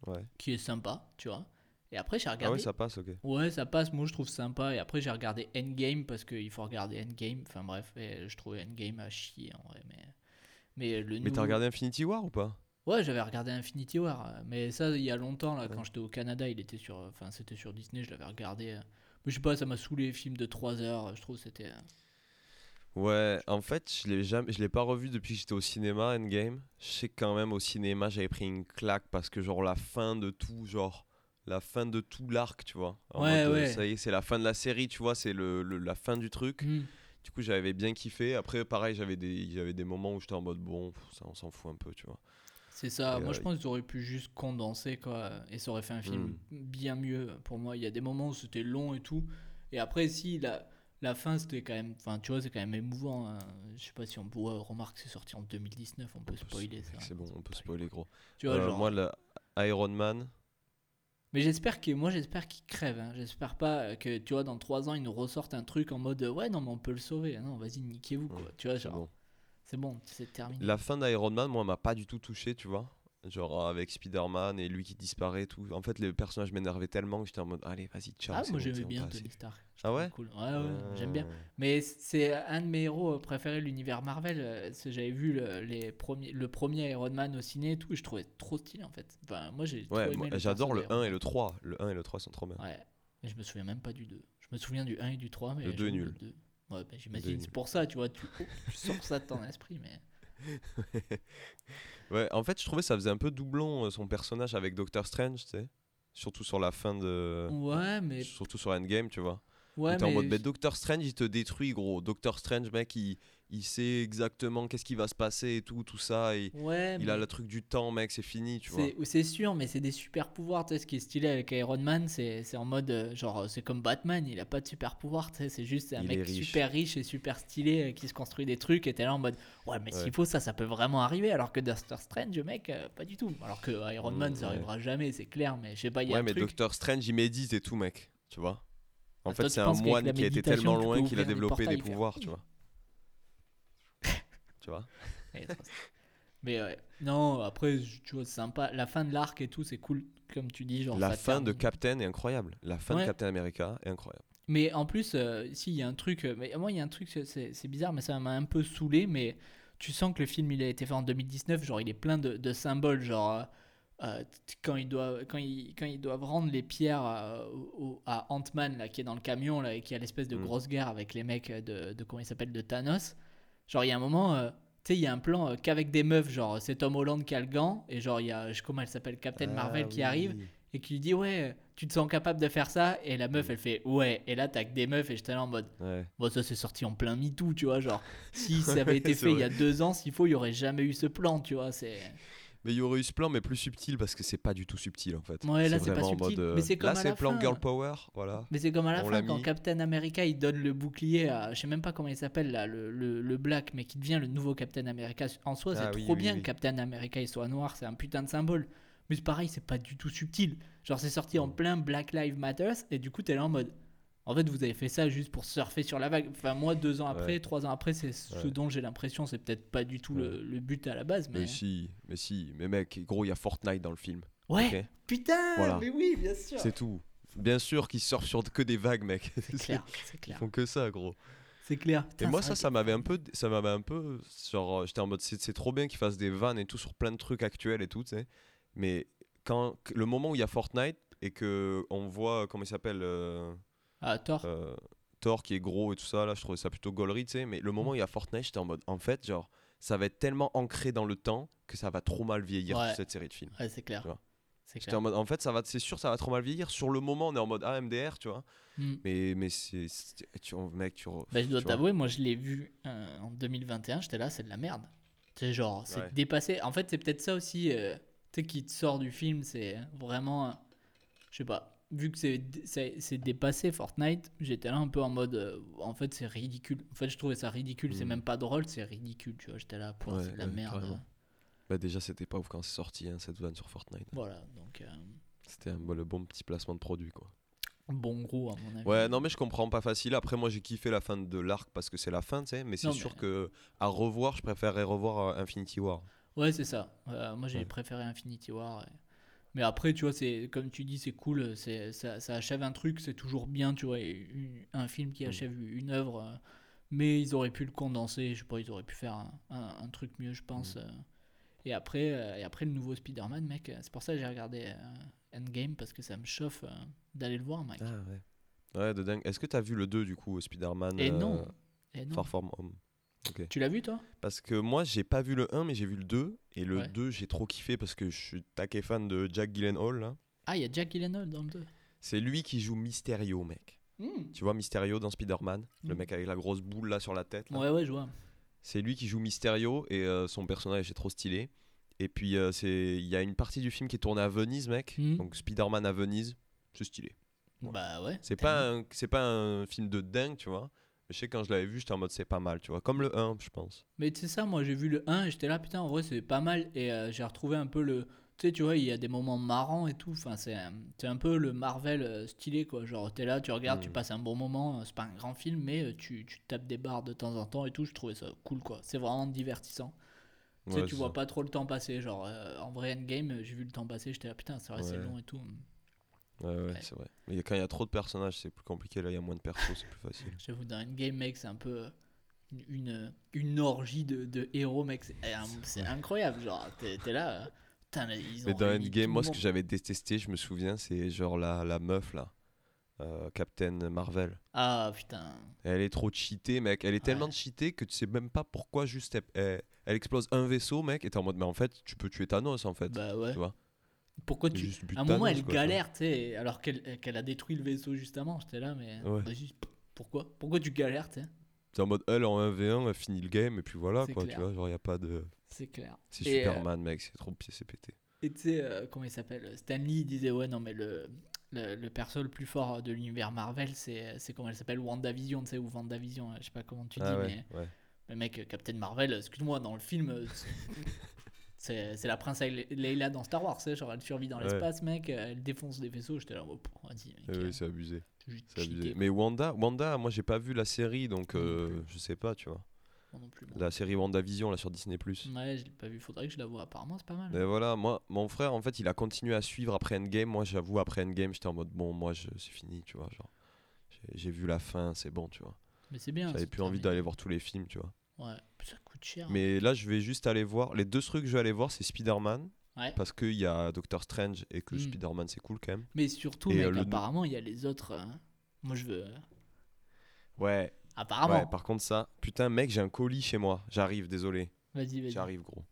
Ouais. qui est sympa, tu vois. Et après j'ai Ah regardé. ouais, ça passe, ok. Ouais, ça passe, moi je trouve sympa. Et après, j'ai regardé Endgame parce qu'il faut regarder Endgame. Enfin bref, et je trouvais Endgame à chier en vrai. Mais, mais le Mais t'as nouveau- regardé Infinity War ou pas? Ouais, j'avais regardé Infinity War. euh, Mais ça, il y a longtemps, là, Ouais. quand j'étais au Canada, il était sur. Enfin, c'était sur Disney, je l'avais regardé. euh. Mais je sais pas, ça m'a saoulé, film de 3 heures. Je trouve c'était. euh, Ouais, en fait, je l'ai jamais, je l'ai pas revu depuis que j'étais au cinéma, Endgame. Je sais quand même au cinéma, j'avais pris une claque parce que genre la fin de tout, genre la fin de tout l'arc, tu vois. En Ouais, mode, euh, ouais. Ça y est, c'est la fin de la série, tu vois, c'est le, le- la fin du truc. hmm. Du coup, j'avais bien kiffé. Après, pareil, j'avais des, j'avais des moments où j'étais en mode bon, ça, on s'en fout un peu, tu vois. C'est ça, Et, moi euh, je pense qu'ils auraient pu juste condenser quoi, et ça aurait fait un film bien mieux pour moi. Il y a des moments où c'était long et tout, et après si la, la fin c'était quand même, enfin tu vois c'est quand même émouvant. hein. Je sais pas si on peut, ouais, remarque c'est sorti en 2019, on peut On spoiler ça. C'est bon, on peut spoiler gros. Tu vois Euh, genre. Moi, le Iron Man, Mais j'espère que moi j'espère qu'il crève. hein. J'espère pas que tu vois dans 3 ans ils nous ressortent un truc en mode ouais non mais on peut le sauver. Non vas-y niquez-vous quoi. Ouais, tu vois genre bon. C'est bon c'est terminé. La fin d'Iron Man, moi, m'a pas du tout touché, tu vois. Genre avec Spider-Man et lui qui disparaît, tout. En fait, les personnages m'énervaient tellement que j'étais en mode, allez, vas-y, ciao. ah moi j'aimais bon, bien Tony. Stark. Ah ouais? cool. Ouais ouais j'aime bien. Euh, Mais c'est un de mes héros préférés de l'univers Marvel. euh, J'avais vu le, les premiers, le premier Iron Man au ciné et tout, et je trouvais trop stylé en fait. Enfin, moi j'ai Ouais, le j'adore le d'Iron 1 et le 3. Le 1 et le 3 sont trop bien. Ouais, mais je me souviens même pas du 2. Je me souviens du 1 et du 3, mais Le deux est j'avoue, nul. le 2. Ouais, bah, j'imagine. C'est nul. pour ça, tu vois, tu, oh, tu sors ça de ton esprit, mais. Ouais, en fait, je trouvais ça faisait un peu doublon euh, son personnage avec Doctor Strange, tu sais. Surtout sur la fin de. Ouais, mais. Surtout sur Endgame, tu vois. Ouais, t'es en mais. mode, mais Doctor Strange, il te détruit, gros. Doctor Strange, mec, il, il sait exactement qu'est-ce qui va se passer et tout, tout ça. Et Ouais, il a le truc du temps, mec, c'est fini, tu vois. c'est sûr, mais c'est des super pouvoirs. Tu sais, ce qui est stylé avec Iron Man, c'est c'est en mode. euh, Genre, euh, c'est comme Batman, il a pas de super pouvoir. Tu sais, c'est juste un Il mec riche. super riche et super stylé euh, qui se construit des trucs. Et t'es là en mode. Ouais, mais Ouais. s'il faut ça, ça peut vraiment arriver. Alors que Doctor Strange, mec, euh, pas du tout. Alors que Iron Man, ça ouais. arrivera jamais, c'est clair. Mais je sais pas, il y a Ouais, un mais truc. Doctor Strange, il médite et tout, mec. Tu vois En Ah, fait, c'est un moine qui a été tellement loin qu'il a développé des pouvoirs, tu vois. Tu vois. Mais ouais. non, après, tu vois, c'est sympa. La fin de l'arc et tout, c'est cool. Comme tu dis, genre. La fin de. Captain est incroyable. La fin Ouais. de Captain America est incroyable. Mais en plus, euh, si, il y a un truc. euh, mais moi, il y a un truc, c'est- bizarre, mais ça m'a un peu saoulé. Mais tu sens que le film, il a été fait en 2019. Genre, il est plein de, de symboles. Genre, euh, euh, quand, ils doivent, quand, ils, quand ils doivent rendre les pierres au- à Ant-Man, qui est dans le camion, là, et qui a l'espèce de Mm. grosse guerre avec les mecs de, de comment il s'appelle, de Thanos. Genre, il y a un moment. euh, tu sais, il y a un plan euh, qu'avec des meufs, genre c'est Tom Holland qui a le gant, et genre il y a, je- comment elle s'appelle, Captain Ah Marvel qui arrive, et qui lui dit ouais tu te sens capable de faire ça et la meuf Mm. elle fait ouais et là t'as que des meufs et j'étais là en mode Ouais. bon ça c'est sorti en plein MeToo tu vois genre si ça avait été fait il y a deux ans s'il faut il y aurait jamais eu ce plan tu vois c'est Mais il y aurait eu ce plan, mais plus subtil, parce que c'est pas du tout subtil en fait. Ouais, là, c'est pas subtil, mode, euh, mais c'est comme Là, c'est la plan. Girl Power, voilà. mais c'est comme à la On fin quand mis. Captain America il donne le bouclier à je sais même pas comment il s'appelle là le, le, le black mais qui devient le nouveau Captain America en soi c'est Ah oui, trop oui, bien oui. que Captain America il soit noir c'est un putain de symbole mais c'est pareil c'est pas du tout subtil genre c'est sorti en Mm. plein Black Lives Matters et du coup t'es là en mode en fait vous avez fait ça juste pour surfer sur la vague enfin moi deux ans après Ouais. trois ans après c'est ce Ouais. dont j'ai l'impression c'est peut-être pas du tout le, le but à la base mais, Mais si, mais si. Mais mec, gros, il y a Fortnite dans le film. ouais putain Voilà. mais oui bien sûr C'est tout. Bien sûr qu'ils surfent sur que des vagues, mec. c'est clair c'est Ils clair font que ça, gros. c'est clair Et moi, ça, ça m'avait un peu, ça m'avait un peu, genre, euh, j'étais en mode, c'est trop bien qu'ils fassent des vannes et tout sur plein de trucs actuels et tout, tu sais. Mais quand le moment où il y a Fortnite et que on voit comment il s'appelle euh, Ah, Thor. euh, Thor qui est gros et tout ça, là, je trouvais ça plutôt gaulerie, tu sais. Mais le moment où il y a Fortnite, j'étais en mode, en fait, genre, ça va être tellement ancré dans le temps que ça va trop mal vieillir Ouais. cette série de films. Ouais, c'est clair. J'étais clair. en mode, en fait, ça va, c'est sûr, ça va trop mal vieillir. Sur le moment, on est en mode ah, MDR, tu vois? Hmm. Mais, mais c'est, tu, mec, tu. Bah, je dois t'avouer, moi je l'ai vu euh, en 2021, j'étais là, c'est de la merde. C'est genre, c'est Ouais. dépassé. En fait, c'est peut-être ça aussi, euh, tu sais, qui te sort du film, c'est vraiment, euh, je sais pas, vu que c'est dépassé Fortnite, j'étais là un peu en mode, euh, en fait, c'est ridicule. En fait, je trouvais ça ridicule, c'est Mm. même pas drôle, c'est ridicule, tu vois. J'étais là, pour Ouais, c'est de la ouais, merde. carrément. Bah, déjà, c'était pas ouf quand c'est sorti, hein, cette vanne sur Fortnite. Voilà, donc, euh, C'était un, le bon petit placement de produit, quoi. bon gros, à mon avis. Ouais, non, mais je comprends pas facile. Après, moi, j'ai kiffé la fin de l'arc parce que c'est la fin, tu sais. Mais c'est sûr mais- que à revoir, je préférerais revoir euh, Infinity War. Ouais, c'est ça. Euh, moi, j'ai Ouais. préféré Infinity War. et- Mais après, tu vois, c'est comme tu dis, c'est cool. C'est ça, ça achève un truc, c'est toujours bien, tu vois. une- un film qui Mm. achève une œuvre, euh, mais ils auraient pu le condenser. Je sais pas, ils auraient pu faire un, un- un truc mieux, je pense. Mm. euh. Et après, euh, et après le nouveau Spider-Man, mec. euh, C'est pour ça que j'ai regardé euh, Endgame parce que ça me chauffe euh, d'aller le voir, mec. Ah, ouais. Ouais, de dingue. Est-ce que t'as vu le 2 du coup, Spider-Man et euh, non. Et non. Far From Home? Tu l'as vu, toi? Parce que moi, j'ai pas vu le 1, mais j'ai vu le 2. Et le Ouais. 2, j'ai trop kiffé parce que je suis taqué fan de Jack Gyllenhaal. là. Ah, il y a Jack Gyllenhaal dans le 2. C'est lui qui joue Mysterio, mec. Tu vois Mysterio dans Spider-Man? Le Mm. mec avec la grosse boule là sur la tête. là. Ouais, ouais, je vois. C'est lui qui joue Mysterio et euh, son personnage est trop stylé. Et puis euh, c'est il y a une partie du film qui est tournée à Venise, mec. Mhm. Donc Spider-Man à Venise, c'est stylé. Bah ouais. C'est pas c'est pas un film de dingue, tu vois. Mais je sais quand je l'avais vu, j'étais en mode c'est pas mal, tu vois. Comme le 1, je pense. Mais c'est ça, moi j'ai vu le 1 et j'étais là, putain, en vrai c'est pas mal. Et euh, j'ai retrouvé un peu le. Tu sais, tu vois, il y a des moments marrants et tout. Enfin, c'est un, un peu le Marvel euh, stylé, quoi. Genre, t'es là, tu regardes, tu Mm. passes un bon moment. euh, C'est pas un grand film, mais tu, tu tapes des barres de temps en temps et tout. Je trouvais ça cool, quoi. C'est vraiment divertissant. Tu sais, Ouais, tu vois ça. pas trop le temps passer. Genre, euh, en vrai, Endgame, j'ai vu le temps passer. J'étais là, putain, c'est vrai, c'est long et tout. Ouais, ouais, Ouais. c'est vrai. Mais quand il y a trop de personnages, c'est plus compliqué. Là, il y a moins de persos, c'est plus facile. J'avoue, dans Endgame, mec, c'est un peu euh, une, une, une orgie de, de héros, mec. C'est euh, incroyable. Genre, t'es là. euh, putain, ils ont Mais dans Endgame, moi, ce que j'avais détesté, je me souviens, c'est genre la, la meuf là. euh, Captain Marvel. Ah, putain. Elle est trop cheatée, mec. Elle est tellement cheatée que tu sais même pas pourquoi juste elle, elle- elle explose un vaisseau, mec. Et t'es en mode, mais en fait, tu peux tuer Thanos en fait. Bah ouais. Tu vois? Pourquoi tu. À un moment, elle quoi, galère, tu sais, alors qu'elle qu'elle a détruit le vaisseau juste avant. J'étais là, mais. Ouais. pourquoi? Pourquoi tu galères, tu sais? C'est en mode, elle en 1v1, elle finit le game, et puis voilà, quoi, clair. tu vois. Genre, y a pas de. C'est clair. C'est euh, Superman, mec, c'est trop pied, c'est pété. Et tu sais, euh, comment il s'appelle Stanley il disait Ouais, non, mais le, le, le perso le plus fort de l'univers Marvel, c'est comment elle s'appelle WandaVision, tu sais, ou WandaVision, euh, je sais pas comment tu dis, Ah mais. ouais, ouais. Le mec, euh, Captain Marvel, excuse-moi, dans le film, euh, c'est- la princesse Le- Leila dans Star Wars, tu sais, genre elle survit dans Ouais. l'espace, mec, euh, elle défonce des vaisseaux, j'étais là, oh, Eh euh, oui, c'est abusé. Mais Wanda, Wanda, moi, j'ai pas vu la série, donc euh, plus. je sais pas, tu vois. non plus. La série WandaVision, là, sur Disney. Ouais, je l'ai pas vu, faudrait que je la vois, apparemment, c'est pas mal. Mais voilà, moi, mon frère, en fait, il a continué à suivre après Endgame. Moi, j'avoue, après Endgame, j'étais en mode, bon, moi, c'est fini, tu vois. Genre, j'ai- vu la fin, c'est bon, tu vois. Mais c'est bien. J'avais plus envie d'aller voir tous les films, tu vois. Ouais, ça coûte cher. Mais là, je vais juste aller voir. Les deux trucs que je vais aller voir, c'est Spider-Man. Ouais. Parce qu'il y a Doctor Strange et que Mm. Spider-Man, c'est cool quand même. Mais surtout, Et, mec, euh, le- apparemment, il y a les autres. euh, Moi, je veux. Ouais, Apparemment. ouais, par contre, ça. Putain, mec, j'ai un colis chez moi. J'arrive, désolé. Vas-y, vas-y. J'arrive, gros.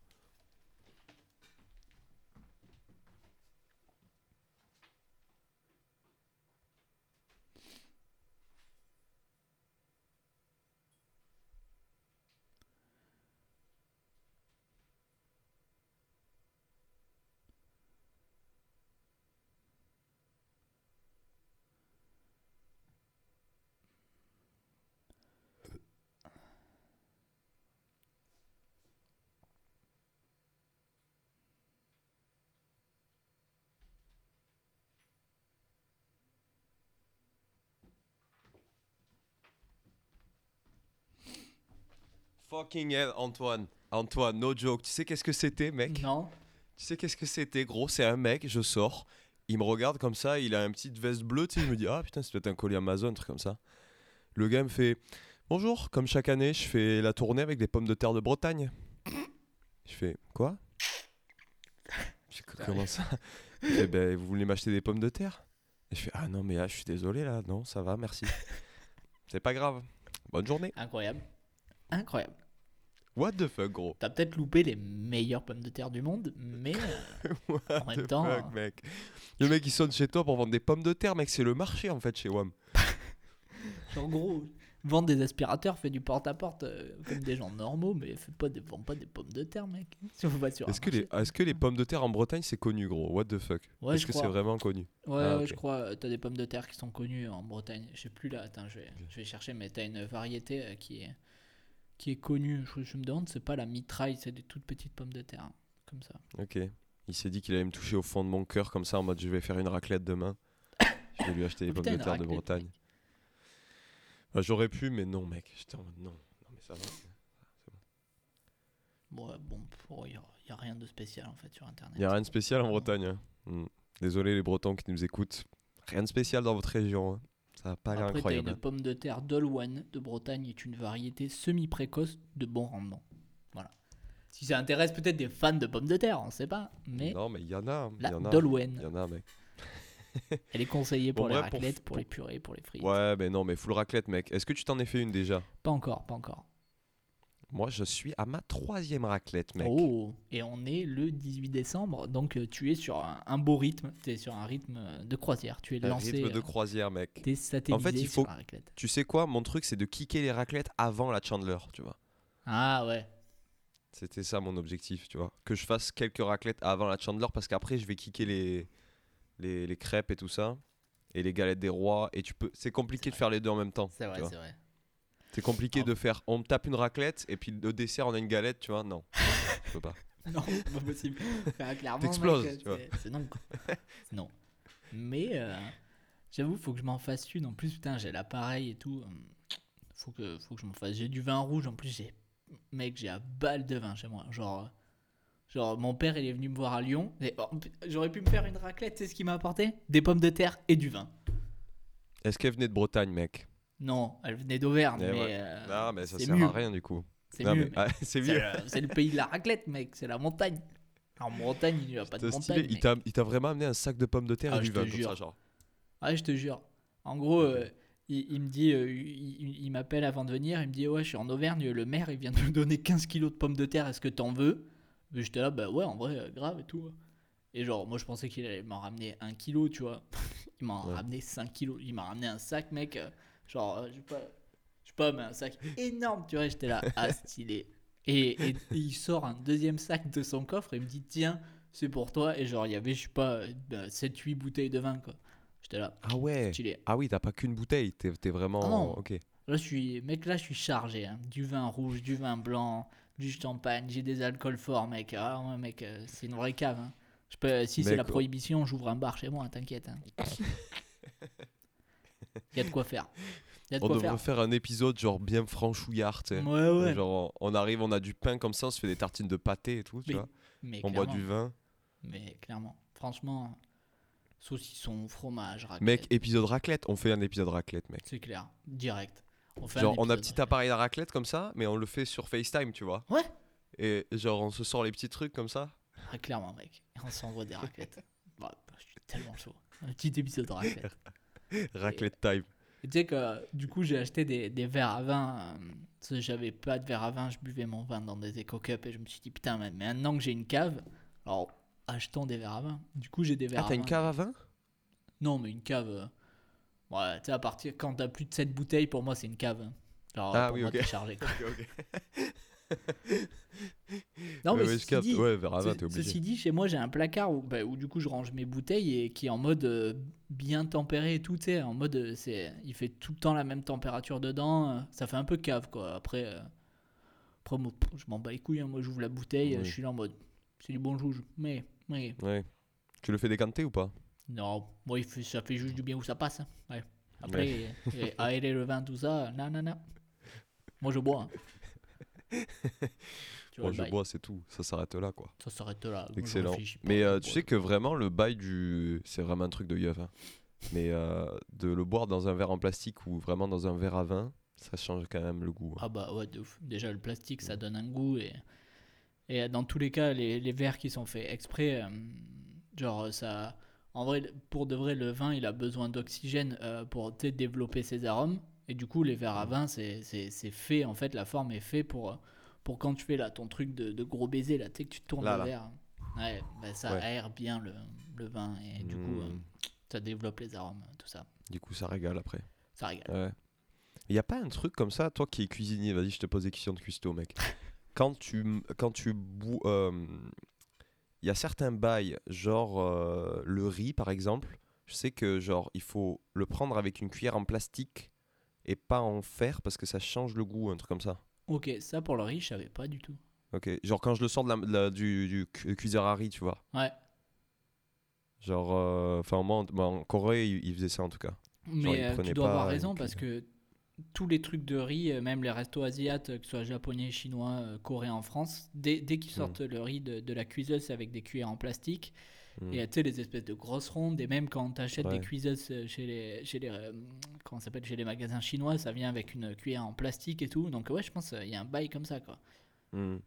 Fucking hell, Antoine. Antoine, no joke. Tu sais qu'est-ce que c'était, mec? Non. Tu sais qu'est-ce que c'était, gros? C'est un mec, je sors, il me regarde comme ça, il a une petite veste bleue, tu sais, je me dis, ah putain, c'est peut-être un colis Amazon, un truc comme ça. Le gars me fait, bonjour, comme chaque année, je fais la tournée avec des pommes de terre de Bretagne. Je fais, quoi? Je fais, Comment ça? Il fait, ben, vous voulez m'acheter des pommes de terre? Et je fais, ah non, mais là, je suis désolé, là, non, ça va, merci. c'est pas grave. Bonne journée. Incroyable. Incroyable. What the fuck, gros? T'as peut-être loupé les meilleures pommes de terre du monde, mais euh, What En même the temps, fuck, hein. mec Le mec, il sonne chez toi pour vendre des pommes de terre, mec. C'est le marché, en fait, chez WAM. en gros, vendre des aspirateurs, fait du porte-à-porte euh, comme des gens normaux, mais fais pas des, vends pas des pommes de terre, mec. Si on va sur un Est-ce que, les, est-ce que les pommes de terre en Bretagne, c'est connu, gros? What the fuck? Ouais, Est-ce que c'est vraiment connu? Ouais, Ah, ouais, je crois. euh, T'as des pommes de terre qui sont connues en Bretagne. Je sais plus là. Attends, je vais, je vais chercher, mais t'as une variété euh, qui est qui est connue. Je, je me demande, c'est pas la mitraille, c'est des toutes petites pommes de terre, hein, comme ça. Ok. Il s'est dit qu'il allait me toucher au fond de mon cœur, comme ça, en mode je vais faire une raclette demain. Je vais lui acheter des Oh, pommes de terre de Bretagne. Bah, J'aurais pu, mais non, mec. J'étais en mode non. Non, mais ça va. Ouais, bon, il y, a rien de spécial en fait sur internet. Il n'y a rien de spécial en Bretagne. hein. Hmm. Désolé, les Bretons qui nous écoutent. Rien de spécial dans votre région. hein. Ça n'a pas l'air incroyable. une hein. pomme de terre Dolwan de Bretagne, est une variété semi-précoce de bon rendement. Voilà. Si ça intéresse peut-être des fans de pommes de terre, on sait pas. Mais Non, mais il y en a. hein. Il la y en a. Dolwen, Il y en a, mec. elle est conseillée pour Bon, les bref, raclettes, pour, pour- les purées, pour les frites. Ouais, mais non, mais full raclette, mec. Est-ce que tu t'en es fait une déjà? Pas encore, pas encore. Moi, je suis à ma troisième raclette, mec. Oh, et on est le 18 décembre, donc euh, tu es sur un, un beau rythme, tu es sur un rythme euh, de croisière, tu es Un lancé, rythme de euh, croisière, mec. t'es satellisé il sur faut- la raclette. Tu sais quoi Mon truc, c'est de kicker les raclettes avant la Chandler, tu vois. Ah ouais, C'était ça mon objectif, tu vois. Que je fasse quelques raclettes avant la Chandler parce qu'après, je vais kicker les, les, les crêpes et tout ça. Et les galettes des rois. Et tu peux. C'est compliqué de faire les deux en même temps. c'est vrai, c'est vrai. C'est compliqué Oh. de faire. On me tape une raclette et puis le dessert, on a une galette, tu vois. Non, je peux pas. Non, c'est pas possible. Enfin, clairement, T'exploses, mec, tu vois. c'est- C'est non. quoi. C'est non. Mais euh, j'avoue, faut que je m'en fasse une. En plus, putain, j'ai l'appareil et tout. Hum, Faut que, faut que je m'en fasse. J'ai du vin rouge. En plus, j'ai. Mec, j'ai un balle de vin chez moi. Genre. euh, Genre, mon père, il est venu me voir à Lyon. et- oh, J'aurais pu me faire une raclette. C'est ce qu'il m'a apporté? Des pommes de terre et du vin. Est-ce qu'elle venait de Bretagne, mec? Non, elle venait d'Auvergne. Eh mais ouais. euh, Non, mais ça sert mieux. à rien du coup. C'est mieux. ah, c'est mieux. le- C'est le pays de la raclette, mec. C'est la montagne. En Bretagne, il n'y a pas de montagne. Il mec. t'a- Il t'a vraiment amené un sac de pommes de terre Ah, et du vin comme ça, genre. Ah, je te jure. En gros, euh, il, il me dit, euh, il, m'appelle avant de venir, il me dit Ouais, je suis en Auvergne, le maire il vient de me donner 15 kilos de pommes de terre, est-ce que t'en veux? J'étais là, bah ouais, en vrai, euh, grave et tout. Et genre, moi je pensais qu'il allait m'en ramener un kilo, tu vois. Il m'a Ouais. ramené 5 kilos. Il m'a ramené un sac, mec. Euh, genre, euh, je sais pas, je sais pas, mais un sac énorme, tu vois. J'étais là, ah, stylé. Et, et- et il sort un deuxième sac de son coffre et il me dit Tiens, c'est pour toi. Et genre, il y avait, je sais pas, 7-8 bouteilles de vin, quoi. J'étais là, Ah ouais. stylé. Ah oui, t'as pas qu'une bouteille. T'es t'es vraiment. Ah non. Ok. Là, je suis, mec, là, je suis chargé. hein. Du vin rouge, du vin blanc, du champagne, j'ai des alcools forts, mec. Ah ouais, mec, euh, c'est une vraie cave. hein. Je peux, si c'est la oh. prohibition, j'ouvre un bar chez moi, t'inquiète. hein. y a de quoi faire. Y a de On quoi devrait faire. faire un épisode genre bien franchouillard, tu sais. Ouais, ouais. Genre, on arrive, on a du pain comme ça, on se fait des tartines de pâté et tout, tu Mais vois. Mais On boit du vin. Mais clairement, franchement, saucisson, fromage, raclette. Mec, épisode raclette. On fait un épisode raclette, mec. c'est clair, direct. On fait un Genre, on a petit raclette. appareil à raclette comme ça, mais on le fait sur FaceTime, tu vois. Ouais. Et genre, on se sort les petits trucs comme ça. Ah, clairement, mec. Et on s'envoie des raclettes. Bah, je suis tellement chaud. Un petit épisode de raclette. Raclette time. Et tu sais que du coup j'ai acheté des, des verres à vin. euh, parce que j'avais pas de verre à vin, je buvais mon vin dans des éco cups et je me suis dit putain mais maintenant que j'ai une cave, alors achetons des verres à vin. Du coup j'ai des verres Ah, à t'as une vin. cave à vin? Non mais une cave. euh, Ouais, tu sais à partir quand t'as plus de 7 bouteilles pour moi c'est une cave. hein. Genre Ah pour oui, moi ok. t'es chargé. quoi. Ok, ok. Non mais je ceci dit, Ouais, Ce-. Ceci dit, chez moi, j'ai un placard où, bah, où du coup je range mes bouteilles et qui est en mode euh, bien tempéré et tout, en mode euh, c'est, il fait tout le temps la même température dedans, euh, ça fait un peu cave quoi. Après, euh, après moi, je m'en bats les couilles, hein, moi j'ouvre la bouteille, Oui. je suis là en mode c'est du bon jouge, mais, mais Ouais. Tu le fais décanter ou pas? Non, moi il fait- ça fait juste du bien où ça passe. hein. Ouais. Après, et aérer le vin, tout ça, non, non, non. Moi je bois. hein. Moi, je bois, c'est tout. Ça s'arrête là, quoi. Ça s'arrête là. Excellent. Mais euh, tu sais que vraiment, le bail du. C'est vraiment un truc de yeuf. hein. Mais euh, de le boire dans un verre en plastique ou vraiment dans un verre à vin, ça change quand même le goût. hein. Ah bah ouais, de ouf. Déjà, le plastique, ça donne un goût. Et, et dans tous les cas, les, les verres qui sont faits exprès, euh, genre ça... En vrai, pour de vrai, le vin, il a besoin d'oxygène euh, pour développer ses arômes. Et du coup, les verres à vin, c'est fait, en fait, la forme est faite pour, pour quand tu fais là ton truc de, de gros baiser, là, tu sais que tu tournes Là, le là. verre. Ouais, bah, ça Ouais. aère bien le, le vin et du coup, euh, Mm. ça développe les arômes, tout ça. Du coup, ça régale après. Ça régale. Ouais. Il n'y a pas un truc comme ça, toi qui es cuisinier, vas-y, je te pose des questions de cuistot, mec. quand tu, quand tu bou- euh, Il y a certains bails, genre euh, le riz par exemple, je sais que genre il faut le prendre avec une cuillère en plastique et pas en fer parce que ça change le goût, un truc comme ça. Ok, ça pour le riz, je savais pas du tout. Ok, genre quand je le sors de la, de la- du, du cu- cuiseur à riz, tu vois. Ouais, Genre, euh, enfin, moi, en- moi, en Corée, ils, ils faisaient ça en tout cas. Genre, mais euh, tu dois avoir raison parce que tous les trucs de riz, euh, même les restos asiates, que ce soit japonais, chinois, euh, coréens en France, dès, dès Hmm. qu'ils sortent le riz de, de la cuiseuse c'est avec des cuillères en plastique, Mm. et euh, tu sais, les espèces de grosses rondes, et même quand tu achètes Ouais. des cuiseuses euh, chez les, chez les, euh, comment ça s'appelle, chez les magasins chinois, ça vient avec une cuillère en plastique et tout. Donc ouais, je pense qu'il y a un bail comme ça, quoi. Mm.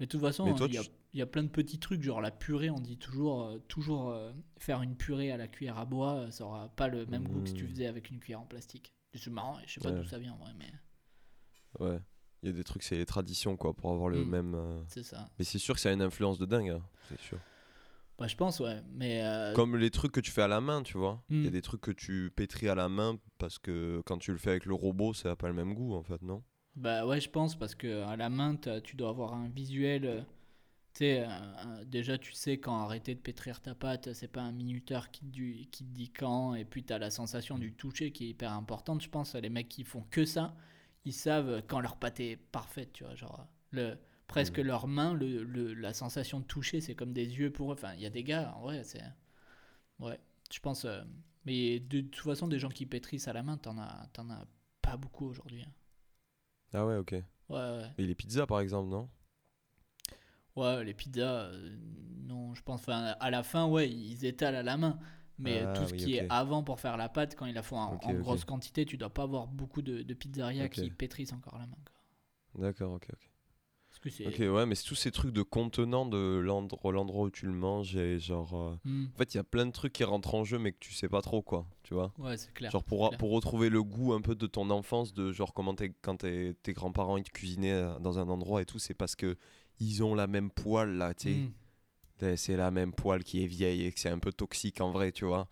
Mais de toute façon, toi, il y, a- tu- il y a plein de petits trucs, genre la purée, on dit toujours, euh, toujours euh, faire une purée à la cuillère à bois, euh, ça aura pas le même goût que si tu Mm. faisais avec une cuillère en plastique. C'est marrant, je sais pas Ouais. d'où ça vient en vrai, mais Ouais. Il y a des trucs, c'est les traditions, quoi, pour avoir le Mm. même. euh, c'est ça. Mais c'est sûr que ça a une influence de dingue, hein, c'est sûr. Je pense, ouais. Mais euh, Comme les trucs que tu fais à la main, tu vois. Il y a Mm. des trucs que tu pétris à la main parce que quand tu le fais avec le robot, ça n'a pas le même goût, en fait, non? Bah ouais, je pense parce que à la main, tu dois avoir un visuel. euh, tu sais, déjà, tu sais quand arrêter de pétrir ta pâte, c'est pas un minuteur qui te, du- qui te dit quand. Et puis, tu as la sensation du toucher qui est hyper importante. Je pense les mecs qui font que ça, ils savent quand leur pâte est parfaite, tu vois. Genre, le, presque Mm. leurs mains, le, le- la sensation de toucher, c'est comme des yeux pour eux. Enfin, il y a des gars, en vrai, c'est. Ouais, je pense. euh, mais de, toute façon, des gens qui pétrissent à la main, t'en as, t'en as pas beaucoup aujourd'hui. hein. Ah ouais, ok. Ouais, ouais. Et les pizzas, par exemple, non? Ouais, les pizzas, euh, non, je pense. Enfin, à la fin, ouais, ils étalent à la main. Mais Ah, tout ce oui, qui est avant pour faire la pâte, quand ils la font en, grosse quantité, tu dois pas avoir beaucoup de, de pizzerias qui pétrissent encore la main. D'accord, ok, ok. Parce que c'est. Ok, ouais, mais c'est tous ces trucs de contenant de l'endroit l'endroit où tu le manges et genre. euh, Hmm, En fait, il y a plein de trucs qui rentrent en jeu, mais que tu sais pas trop, quoi, tu vois Ouais, c'est clair. Genre pour, clair. pour retrouver le goût un peu de ton enfance, de genre comment t'es- quand t'es- tes grands-parents ils te cuisinaient euh, dans un endroit et tout, c'est parce que ils ont la même poêle là, tu sais. Hmm, C'est la même poêle qui est vieille et que c'est un peu toxique en vrai, tu vois.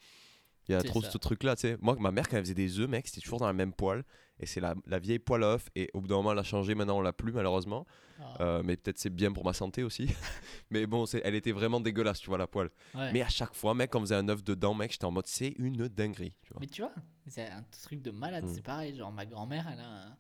Il y a trop ça. ce truc là, tu sais. Moi, ma mère, quand elle faisait des œufs, mec, c'était toujours dans la même poêle. Et c'est la, la vieille poêle à œufs. Et au bout d'un moment, elle a changé. Maintenant, on l'a plus, malheureusement. ah, Euh, mais peut-être c'est bien pour ma santé aussi. mais bon, c'est- elle était vraiment dégueulasse, tu vois, la poêle. ouais. Mais à chaque fois, mec, quand on faisait un œuf dedans, mec, j'étais en mode, c'est une dinguerie, tu vois. Mais tu vois, c'est un truc de malade. Mm. C'est pareil, genre ma grand-mère, elle, a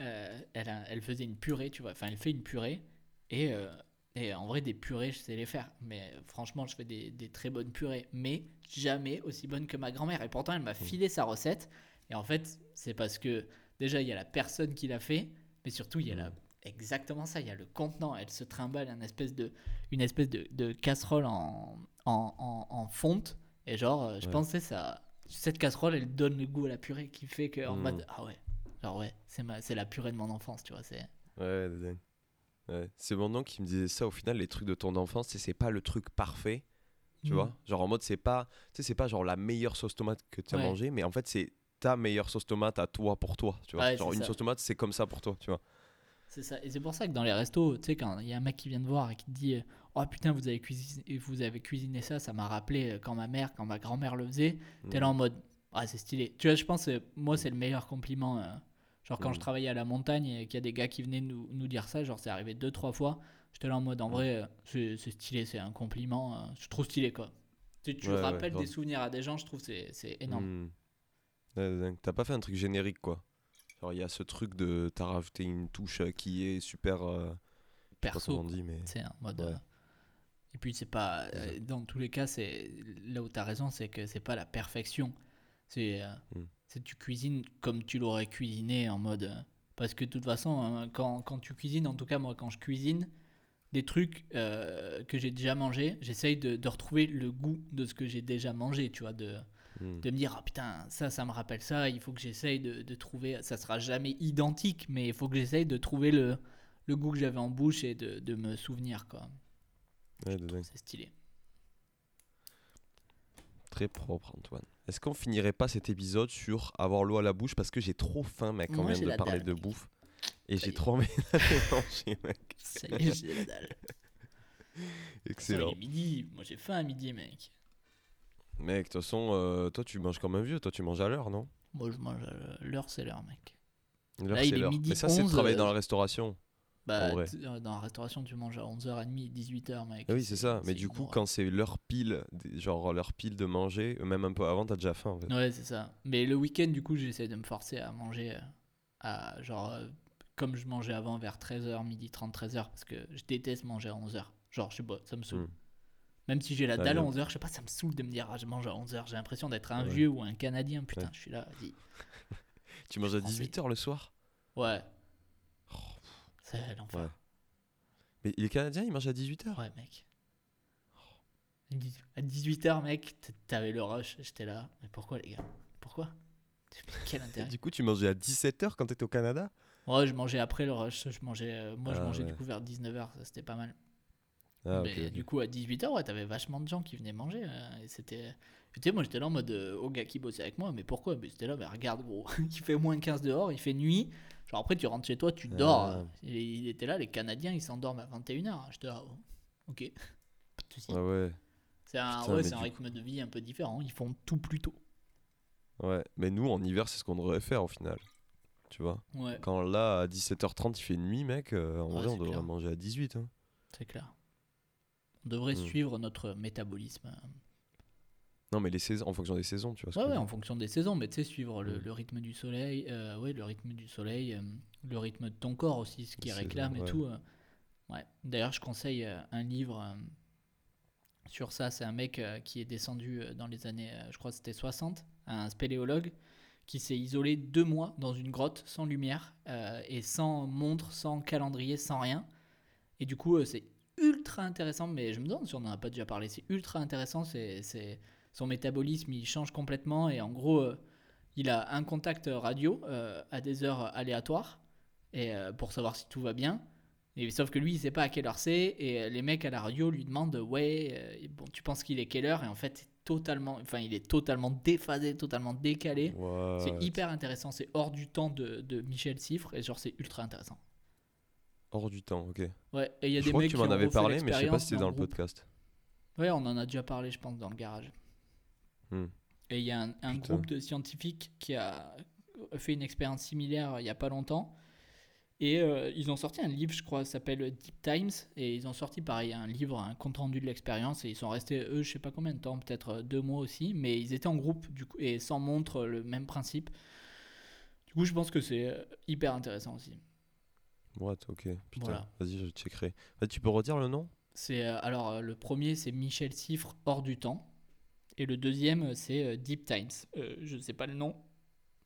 euh, elle, a- elle faisait une purée, tu vois. Enfin, elle fait une purée. Et, euh, et en vrai, des purées, je sais les faire. Mais franchement, je fais des, des très bonnes purées. Mais jamais aussi bonnes que ma grand-mère. Et pourtant, elle m'a filé sa recette. Et en fait, c'est parce que déjà, il y a la personne qui l'a fait. Mais surtout, il y a la- exactement ça. Il y a le contenant. Elle se trimballe une espèce de, une espèce de, de casserole en, en, en, en fonte. Et genre, euh, je Ouais. pensais ça. Cette casserole, elle donne le goût à la purée qui fait que en Mm. mode ah ouais, genre ouais, c'est ma, c'est la purée de mon enfance, tu vois. C'est Ouais. Ouais. C'est mon oncle qui me disait ça au final, les trucs de ton enfance, c'est- c'est pas le truc parfait, tu Mm. vois. Genre en mode, c'est pas, tu sais, c'est pas genre la meilleure sauce tomate que tu as Ouais. mangé, mais en fait, c'est ta meilleure sauce tomate à toi pour toi, tu vois. Ouais, genre c'est une ça. sauce tomate, c'est comme ça pour toi, tu vois. C'est ça. Et c'est pour ça que dans les restos, tu sais, quand il y a un mec qui vient te voir et qui te dit Oh putain, vous avez cuisiné, vous avez cuisiné ça, ça m'a rappelé euh, quand ma mère, quand ma grand-mère le faisait. T'es là en mode Ah, c'est stylé. Tu vois, je pense, euh, moi, c'est le meilleur compliment. euh, genre, quand Mm. je travaillais à la montagne et qu'il y a des gars qui venaient nous, nous dire ça, genre, c'est arrivé deux, trois fois. J'étais là en mode En vrai, euh, c'est stylé, c'est un compliment. euh, je trouve stylé, quoi. Tu, tu Ouais, rappelles des souvenirs à des gens, je trouve que c'est c'est énorme. Mm. Ouais. T'as pas fait un truc générique, quoi? Genre, il y a ce truc de. T'as rajouté une touche euh, qui est super. euh, Perso, on dit, mais. C'est en mode. Ouais. euh, Et puis c'est pas. Euh, dans tous les cas, c'est là où tu as raison, c'est que c'est pas la perfection. C'est. Mm. c'est tu cuisines comme tu l'aurais cuisiné en mode. Parce que de toute façon, hein, quand, quand tu cuisines, en tout cas moi, quand je cuisine, des trucs euh, que j'ai déjà mangé, j'essaye de, de retrouver le goût de ce que j'ai déjà mangé, tu vois, de, Mm. de me dire, ah putain, ça, ça me rappelle ça, il faut que j'essaye de, de trouver, ça sera jamais identique, mais il faut que j'essaye de trouver le, le goût que j'avais en bouche et de, de me souvenir, quoi. Ouais. C'est stylé. Très propre, Antoine. Est-ce qu'on finirait pas cet épisode sur avoir l'eau à la bouche? Parce que j'ai trop faim, mec, quand Moi, vient de parler dalle, de mec. bouffe. Et j'ai trop envie d'aller manger, mec. Ça y est, j'ai la dalle. Il Excellent. est midi. Moi, j'ai faim à midi, mec. Mec, de toute façon, euh, toi, tu manges comme un vieux. Toi, tu manges à l'heure, non? Moi, je mange. euh, L'heure, c'est l'heure, mec. L'heure, Là, il c'est est l'heure. midi Mais ça, c'est de 11, travailler euh, dans la restauration. Bah, En vrai. t- euh, dans la restauration, tu manges à 11h30, 18h, mec. Ah oui, c'est ça. Mais du coup, quand c'est l'heure pile, des- genre l'heure pile de manger, même un peu avant, t'as déjà faim. En fait. Ouais, c'est ça. Mais le week-end, du coup, j'essaie de me forcer à manger euh, à genre euh, comme je mangeais avant vers 13h, midi 30, 13h, parce que je déteste manger à 11h. Genre, je sais pas, ça me saoule. Hmm. Même si j'ai la dalle à bien. 11h, je sais pas, ça me saoule de me dire, ah, je mange à 11h. J'ai l'impression d'être un Ouais. vieux ou un Canadien. Putain, Ouais. je suis là. vas-y. Tu manges à Français. 18h le soir? Ouais. Oh, C'est l'enfer. Ouais. Mais les Canadiens, ils mangent à 18h Ouais, mec. À 18h, mec, t'avais le rush. J'étais là. Mais pourquoi, les gars? Pourquoi? Quel intérêt? Du coup, tu mangeais à 17h quand t'étais au Canada? Ouais, je mangeais après le rush. Je mangeais, euh, moi, je Ah, mangeais du coup vers 19h. Ça, c'était pas mal. Ah, mais du coup, à 18h, ouais, t'avais vachement de gens qui venaient manger. et c'était. Moi, j'étais là en mode euh, au gars qui bossait avec moi. Mais pourquoi? Mais c'était là, mais regarde, gros. il fait moins 15 dehors, il fait nuit. Genre, après, tu rentres chez toi, tu dors. Ah. Et il était là, les Canadiens, ils s'endorment à 21h. J'étais là, oh, ok. Pas de soucis. Ah ouais, C'est un, Putain, ouais, un rythme de vie un peu différent. Ils font tout plus tôt. ouais. Mais nous, en hiver, c'est ce qu'on devrait faire au final. Tu vois? Ouais, Quand là, à 17h30, il fait nuit, mec, euh, en Ouais, vrai, on devrait clair. manger à 18. hein. c'est clair. On devrait Hmm. suivre notre métabolisme. Non, mais les saisons, en fonction des saisons, tu vois. ce Ouais, que en fonction des saisons, mais tu sais, suivre le, Mm. le rythme du soleil, euh, ouais, le rythme du soleil, euh, le rythme de ton corps aussi, ce qui Les réclame saisons, et tout. euh, ouais. D'ailleurs, je conseille un livre sur ça. C'est un mec qui est descendu dans les années, je crois que c'était 60, un spéléologue qui s'est isolé deux mois dans une grotte sans lumière et sans montre, sans calendrier, sans rien. Et du coup, c'est ultra intéressant, mais je me demande si on n'en a pas déjà parlé. C'est ultra intéressant, c'est son métabolisme il change complètement et en gros euh, il a un contact radio euh, à des heures aléatoires et euh, pour savoir si tout va bien. Et sauf que lui il sait pas à quelle heure c'est et les mecs à la radio lui demandent ouais bon tu penses qu'il est quelle heure? Et en fait totalement enfin il est totalement déphasé totalement décalé. C'est hyper intéressant c'est hors du temps de, de Michel Cifre et genre c'est ultra intéressant Hors du temps, ok. ouais et il y a je des crois mecs que tu qui m'en avais parlé, mais je sais pas si c'était dans le groupe. podcast. Ouais, on en a déjà parlé, je pense, dans le garage. Hmm. Et il y a un, groupe de scientifiques qui a fait une expérience similaire il n'y a pas longtemps. Et euh, ils ont sorti un livre, je crois, s'appelle Deep Times. Et ils ont sorti, pareil, un livre, un compte-rendu de l'expérience. Et ils sont restés, eux, je sais pas combien de temps, peut-être euh, deux mois aussi. Mais ils étaient en groupe, du coup, et sans montre, le même principe. Du coup, je pense que c'est euh, hyper intéressant aussi. What, ok. Putain, Voilà. vas-y, je checkerai. Ah, tu peux redire le nom? C'est euh, alors euh, le premier c'est Michel Cifre hors du temps et le deuxième euh, c'est Deep Times. Euh, je sais pas le nom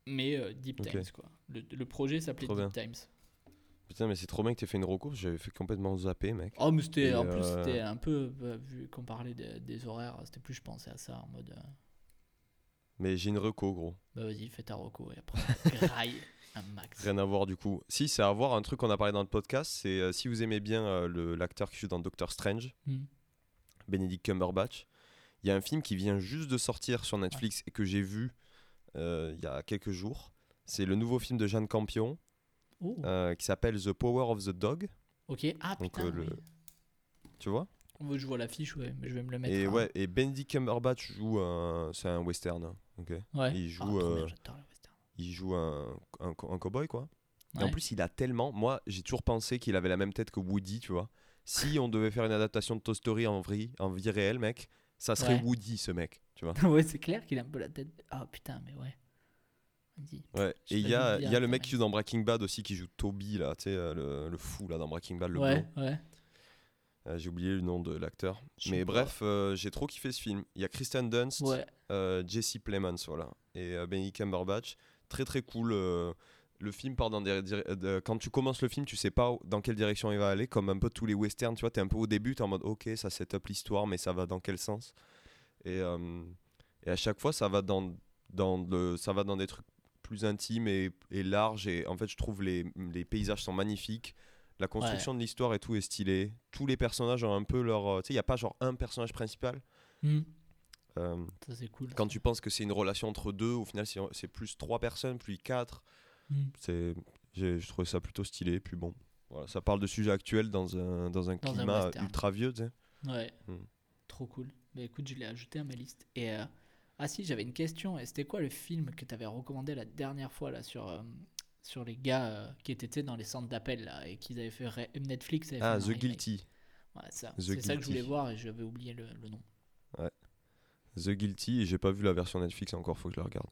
mais euh, Deep. Times quoi. Le, le projet s'appelait Deep Times. Putain, mais c'est trop bien que t'aies fait une reco, j'avais fait complètement zapper, mec. Oh mais c'était en plus c'était un peu vu qu'on parlait de- des horaires, c'était plus je pensais à ça en mode Mais j'ai une reco, gros. bah vas-y fais ta reco et après graille un max. Rien à voir du coup. Si, c'est à voir un truc qu'on a parlé dans le podcast, c'est euh, si vous aimez bien euh, l'acteur qui joue dans Doctor Strange, Hmm. Benedict Cumberbatch, il y a un film qui vient juste de sortir sur Netflix et que j'ai vu euh, il y a quelques jours. C'est le nouveau film de Jeanne Campion Oh, qui s'appelle The Power of the Dog. ok ah donc, putain le- oui. Tu vois? Je vois l'affiche ouais mais je vais me le mettre. Et hein. ouais, et Benedict Cumberbatch joue un, c'est un western, hein, ok? Ouais. il Ah, joue, euh, western. Il joue un, un, co- un cowboy quoi. Et en plus, il a tellement. Moi, j'ai toujours pensé qu'il avait la même tête que Woody, tu vois. Si on devait faire une adaptation de Toy Story en, vrai, en vie réelle, mec, ça serait Ouais. Woody, ce mec, tu vois. ouais c'est clair qu'il a un peu la tête. Ah putain mais ouais. Vas-y. Ouais. Et il y a, dit il y a le mec qui joue dans Breaking Bad aussi, qui joue Toby, là, tu sais, euh, le, le fou, là, dans Breaking Bad, le ouais blond. ouais. Euh, j'ai oublié le nom de l'acteur. Mais bref, euh, j'ai trop kiffé ce film. Il y a Kristen Dunst, Ouais. euh, Jesse Plemons, voilà. Et Benedict Cumberbatch. Très, très cool. euh, le film part dans des. euh, quand tu commences le film, tu sais pas dans quelle direction il va aller, comme un peu tous les westerns, tu vois. T'es un peu au début, t'es en mode, ok, ça set up l'histoire, mais ça va dans quel sens? Et, euh, et à chaque fois, ça va dans, dans, le, ça va dans des trucs plus intimes et, et larges. Et en fait, je trouve les, les paysages sont magnifiques. La construction de l'histoire et tout est stylé. Tous les personnages ont un peu leur. Tu sais, il n'y a pas genre un personnage principal. Hmm. Euh, Ça c'est cool. quand tu penses que c'est une relation entre deux, au final, c'est plus trois personnes, plus quatre. Hmm. C'est je trouvais ça plutôt stylé. Puis bon, voilà, ça parle de sujets actuels dans un, dans un Dans climat ultra vieux, tu sais. Ouais. Hmm. Trop cool. Bah écoute, je l'ai ajouté à ma liste. Et euh, ah si, j'avais une question. C'était quoi le film que t'avais recommandé la dernière fois là sur euh, sur les gars euh, qui étaient tu dans les centres d'appel là et qu'ils avaient fait Netflix avait Ah, The. Guilty. Ouais, ça. The C'est ça que je voulais voir et j'avais oublié le, le nom. The Guilty, et j'ai pas vu la version Netflix encore, faut que je la regarde.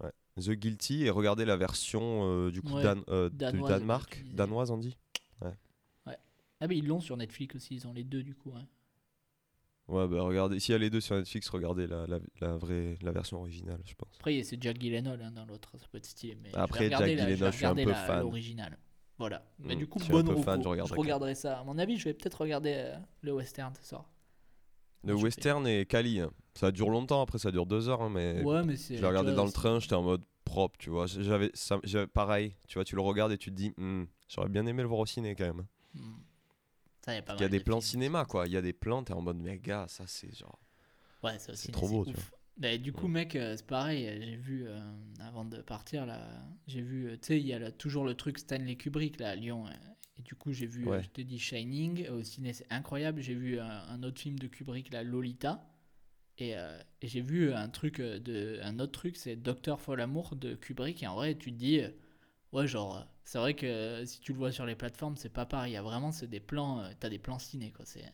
Ouais. The Guilty, et regardez la version euh, du coup Ouais, Dan- euh, du Danemark. Danoise, on dit Ah mais ils l'ont sur Netflix aussi. Ils ont les deux du coup. hein. Ouais, bah regardez, s'il y a les deux sur Netflix, regardez la, la, la vraie, la version originale, je pense. Après c'est Jack Gyllenhaal hein, dans l'autre. Ça peut être stylé. Mais Après, Jack Gyllenhaal, je suis un regarder peu la- fan. L'original. Voilà. Mais du coup, bonne regarderai je regarderai ça. À mon avis, je vais peut-être regarder euh, le western ce soir. Le western est quali. hein. Ça dure longtemps, après ça dure deux heures, hein, mais Ouais, mais c'est. je l'ai regardé dans le train, j'étais en mode propre, tu vois. J'avais, ça- j'avais- pareil, tu vois, tu le regardes et tu te dis, Hmm, j'aurais bien aimé le voir au ciné quand même. c'est- Hmm. Ça, y a pas Il y a mal des de plans films. cinéma, quoi. Il y a des plans, t'es en mode, mais gars, ça c'est genre. Ouais, ça aussi, C'est trop beau, tu ouf. Bah, du coup, mec, euh, c'est pareil. euh, J'ai vu, euh, avant de partir, là, j'ai vu, euh, tu sais, il y a là, toujours le truc Stanley Kubrick, là, à Lyon. euh, Et du coup, j'ai vu, euh, Ouais. je t'ai dit Shining, au ciné, c'est incroyable. J'ai vu un, un autre film de Kubrick, là, Lolita. Et, euh, et j'ai vu un truc, euh, de, un autre truc, c'est Docteur Folamour de Kubrick. Et en vrai, tu te dis, euh, ouais, genre, euh, c'est vrai que euh, si tu le vois sur les plateformes, c'est pas pareil. Il y a vraiment, c'est des plans, euh, t'as des plans ciné, quoi. C'est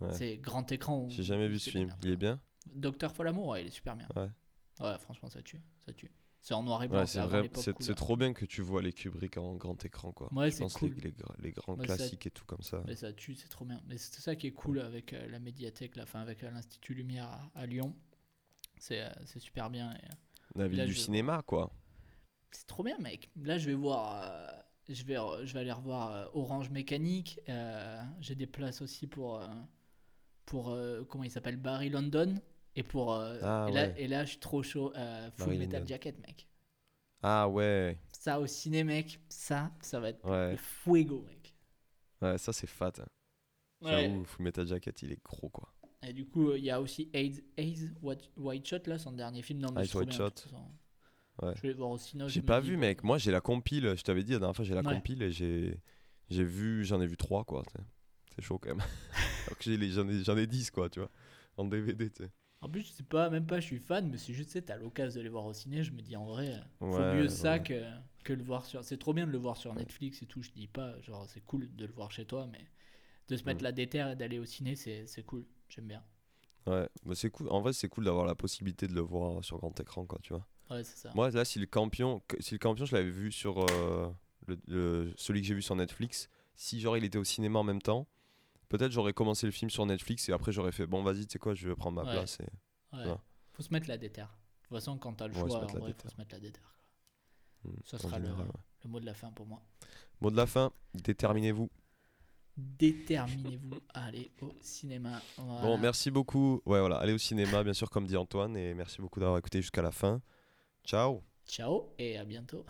Ouais. grand écran. J'ai jamais vu ce film. bien. Il est bien? Docteur Folamour, ouais, il est super bien. Ouais. Ouais, franchement, ça tue. Ça tue. C'est en noir et blanc. Ouais, c'est trop bien que tu vois les Kubrick en grand écran, quoi. Ouais, Je pense cool. les, les, gra- les grands Ouais, ça- classiques et tout comme ça. Mais ça tue, c'est trop bien. Mais c'est ça qui est cool avec euh, la médiathèque, là, enfin avec euh, l'Institut Lumière à, à Lyon. C'est euh, c'est super bien. et, euh, La vie là, du cinéma, quoi. C'est trop bien, mec. Là, je vais voir. je, vais, je vais aller revoir Orange Mécanique. J'ai des places aussi pour. pour comment il s'appelle Barry London. Et pour. euh, Ah, et, là, ouais. et là, je suis trop chaud. euh, Full Metal. Jacket, mec. Ah ouais, Ça au ciné, mec. Ça, ça va être ouais, le fuego, mec. ouais, ça c'est fat. hein. Ouais. J'avoue, Full Metal Jacket, il est gros, quoi. Et du coup, il y a aussi Ace, Ace White, Shot, là, son dernier film. Non, mais trop White bien, Shot. Ouais. Je vais le voir au cinéma. je J'ai pas vu, mec. Moi, j'ai la compile. Je t'avais dit la dernière fois, j'ai la compile et j'ai j'ai vu, j'en ai vu trois, quoi. C'est chaud quand même. Alors que j'en ai, j'en ai 10, quoi, tu vois. En DVD, tu sais. En plus, c'est pas, même pas, je suis fan, mais c'est juste, tu sais, t'as l'occasion de les voir au ciné. Je me dis, en vrai, faut Ouais, mieux ça ouais. que, que le voir sur. C'est trop bien de le voir sur Netflix et tout. Je dis pas, genre, c'est cool de le voir chez toi, mais de se mettre Mm. la déterre et d'aller au ciné, c'est cool. J'aime bien. Ouais, bah, c'est cool. En vrai, c'est cool d'avoir la possibilité de le voir sur grand écran, quoi, tu vois. Ouais, c'est ça. Moi, là, si le campion, si le campion, je l'avais vu sur euh, le, le- celui que j'ai vu sur Netflix, si genre il était au cinéma en même temps, peut-être j'aurais commencé le film sur Netflix et après j'aurais fait bon, vas-y, tu sais quoi, je vais prendre ma Ouais. place. Et... Ouais. ouais. Faut se mettre la déterre. De toute façon, quand t'as le Ouais, choix, mettre en vrai, faut se mettre la déterre. Ça en sera le- général, ouais. Le mot de la fin pour moi. Mot de la fin, déterminez-vous. Déterminez-vous à aller au cinéma. Bon, merci beaucoup. Ouais, voilà, allez au cinéma, bien sûr, comme dit Antoine, et merci beaucoup d'avoir écouté jusqu'à la fin. Ciao. Ciao et à bientôt.